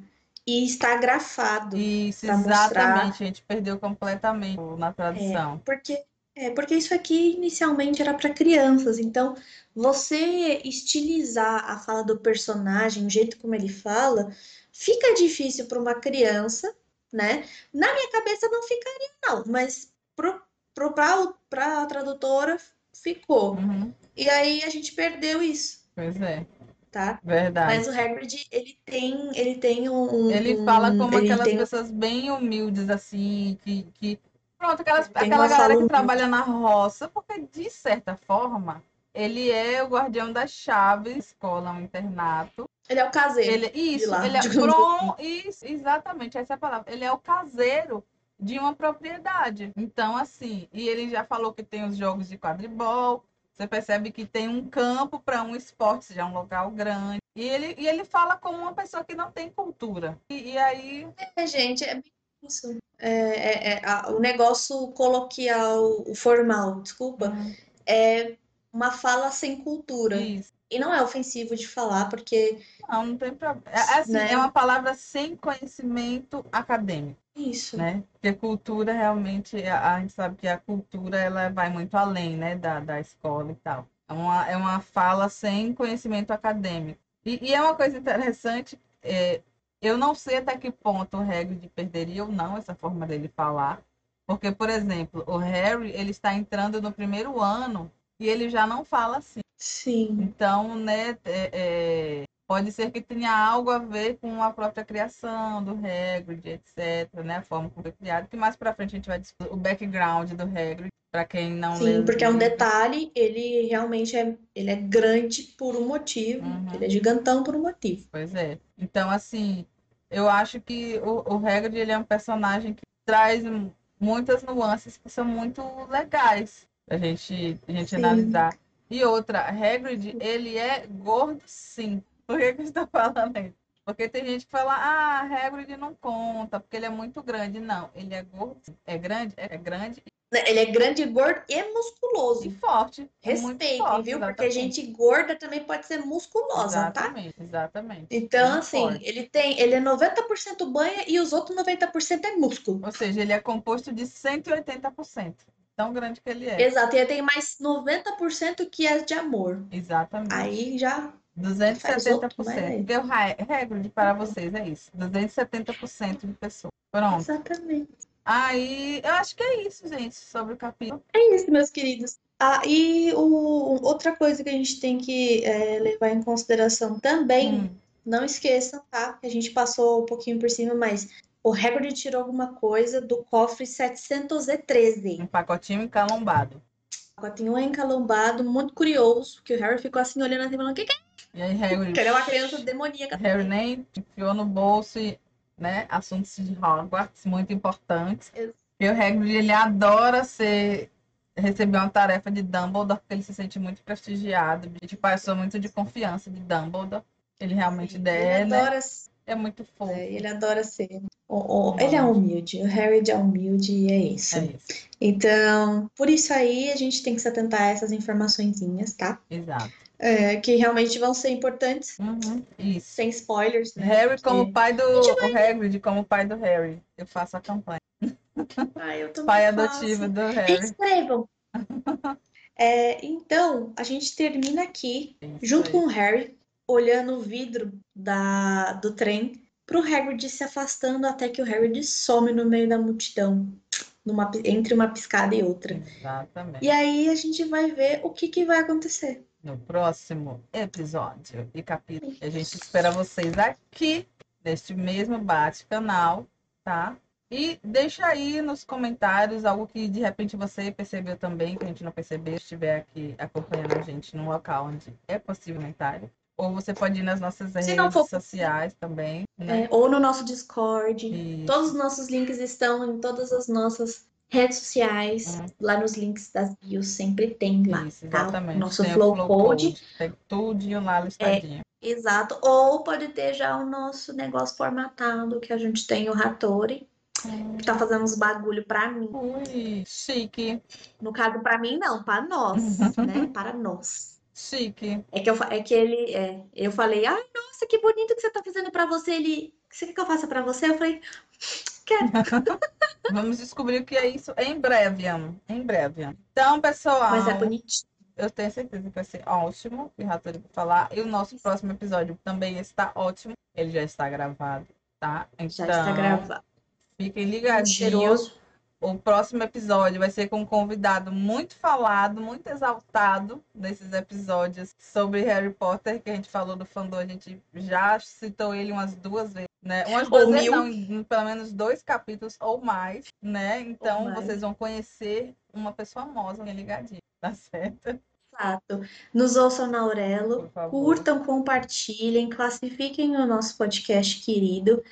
e está grafado. Isso, pra mostrar- exatamente. A gente perdeu completamente na tradução. Porque, é, porque isso aqui inicialmente era para crianças, então você estilizar a fala do personagem, o jeito como ele fala, fica difícil para uma criança, né? Na minha cabeça não ficaria, não, mas pro, pro, pra, pra tradutora ficou. Uhum, E aí a gente perdeu isso, Pois é, tá? verdade. Mas o Hagrid, ele tem, ele tem um, Ele fala como ele aquelas tem pessoas bem humildes, assim, que, que... Pronto, aquelas, Tem aquela galera que trabalha na roça, porque, de certa forma, ele é o guardião das chaves, escola, um internato. Ele é o caseiro. Ele, isso, lá, ele é digamos pron, isso, exatamente, essa é a palavra. Ele é o caseiro de uma propriedade. Então, assim, e ele já falou que tem os jogos de quadribol, você percebe que tem um campo para um esporte, já é um local grande. E ele, e ele fala como uma pessoa que não tem cultura. E, e aí, É, gente, é bem isso. É, é- é o negócio coloquial, o formal, desculpa, é uma fala sem cultura. isso. E não é ofensivo de falar, porque Não, não tem problema. É, assim, Né? é uma palavra sem conhecimento acadêmico, isso. né? Porque cultura realmente, a, a gente sabe que a cultura ela vai muito além, né, da, da escola e tal. É uma, é uma fala sem conhecimento acadêmico. E, e é uma coisa interessante, é, eu não sei até que ponto o Hagrid perderia ou não essa forma dele falar, porque, por exemplo, o Harry, ele está entrando no primeiro ano e ele já não fala assim. Sim. Então, né, é- é, pode ser que tenha algo a ver com a própria criação do Hagrid, etc, né, a forma como foi criado, que mais pra frente a gente vai discutir o background do Hagrid, para quem não Sim, porque é um detalhe, ele realmente é, ele é grande por um motivo, Uhum. ele é gigantão por um motivo. Pois é. Então, assim, eu acho que o, o Hagrid, ele é um personagem que traz muitas nuances que são muito legais pra gente, a gente Sim. analisar. E outra, Hagrid, ele é gordo sim. Por que que eu estou falando isso? Porque tem gente que fala, ah, Hagrid não conta, porque ele é muito grande. Não, ele é gordo, é grande, é grande, Ele é grande, gordo e musculoso. E forte. Respeitem, forte, viu? Porque exatamente. gente gorda também pode ser musculosa, tá? Exatamente, exatamente. Então, Muito assim, forte. ele tem, ele é 90% banha e os outros 90% é músculo. Ou seja, ele é composto de 180%. Tão grande que ele é. Exato, e aí tem mais 90% que é de amor. Exatamente. Aí já 270%. outro, né? Deu recorde para vocês, é isso. 270% de pessoas. Pronto. Exatamente. Aí, eu acho que é isso, gente, sobre o capítulo. É isso, meus queridos. Ah, e o, outra coisa que a gente tem que é, levar em consideração também, Hum, não esqueçam, tá? Que a gente passou um pouquinho por cima, mas o Hagrid tirou alguma coisa do cofre 713. um pacotinho encalombado. Pacotinho encalombado, muito curioso, que o Harry ficou assim olhando assim, falando, o que que é? E aí, Harry, Que ele é uma criança demoníaca. Harry nem enfiou no bolso, e, né? Assuntos de Hogwarts muito importantes. E o Hagrid, ele adora ser receber uma tarefa de Dumbledore, porque ele se sente muito prestigiado, de pessoa muito de confiança de Dumbledore. Ele realmente Ele é, né? É muito fofo. é, ele adora ser. o- o- ele é humilde, o Harry é humilde e é isso. É isso. Então, por isso aí a gente tem que se atentar a essas informaçõezinhas, tá? Exato. É, que realmente vão ser importantes, Uhum, Isso. sem spoilers, né? Harry como pai do. O Hagrid como pai do Harry. Eu faço a campanha. Ah, eu Pai faço. adotivo do Harry. Escrevam. É, então, a gente termina aqui, Isso junto aí. com o Harry, olhando o vidro da, do trem, pro Hagrid se afastando até que o Hagrid some no meio da multidão, numa, entre uma piscada e outra. Exatamente. E aí a gente vai ver o que, que vai acontecer. No próximo episódio e capítulo, a gente espera vocês aqui, neste mesmo bate-canal, tá? E deixa aí nos comentários algo que de repente você percebeu também, que a gente não percebeu, estiver aqui acompanhando a gente num local onde é possível comentário. Ou você pode ir nas nossas Se redes for- sociais também, né? É, ou no nosso Discord. E- Todos os nossos links estão em todas as nossas redes sociais. Hum. Lá nos links das bios sempre tem lá, Isso, tá? exatamente. Nosso Tem o flow Flow code. É. Tem tudinho lá listadinho. Exato. Ou pode ter já o nosso negócio formatado, que a gente tem o Hattori, que tá fazendo uns bagulho pra mim. Ui, chique, No caso, pra mim, não, pra nós, né? Para nós. Chique. É que, eu, é que ele, é, eu falei, ai, nossa, que bonito que você tá fazendo pra você. Ele, você quer que eu faça pra você? Eu falei, quero. Vamos descobrir o que é isso em breve, amo. Em breve. Então, pessoal, Mas é bonitinho. eu tenho certeza que vai ser ótimo o Ratori vai falar. E o nosso próximo episódio também está ótimo. Ele já está gravado, tá? Já Então, está gravado. fiquem ligadinhos. Cheiroso. O próximo episódio vai ser com um convidado muito falado, muito exaltado desses episódios sobre Harry Potter, que a gente falou do fandom, a gente já citou ele umas duas vezes, né? Umas duas vezes, não, pelo menos dois capítulos ou mais, né? Então mais. vocês vão conhecer uma pessoa famosa, bem ligadinha, tá certo? Exato. Nos ouçam na Aurelo, Por curtam, compartilhem, classifiquem o nosso podcast querido.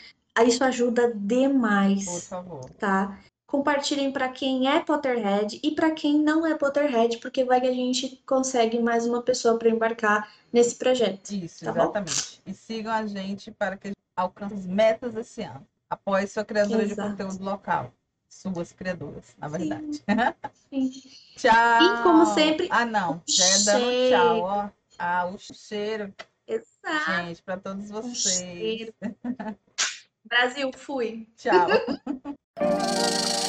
Isso ajuda Por demais, favor. tá? Compartilhem para quem é Potterhead e para quem não é Potterhead, porque vai que a gente consegue mais uma pessoa para embarcar nesse projeto. Isso, Tá bom? exatamente. E sigam a gente para que a gente alcance as metas esse ano. Apoie sua criadora Exato. de conteúdo local. Suas criadoras, na verdade. Sim. Tchau! E, como sempre, Ah, não. Já é dando tchau, ó. Ah, o cheiro, Exato. gente, para todos vocês. Brasil, fui. Tchau.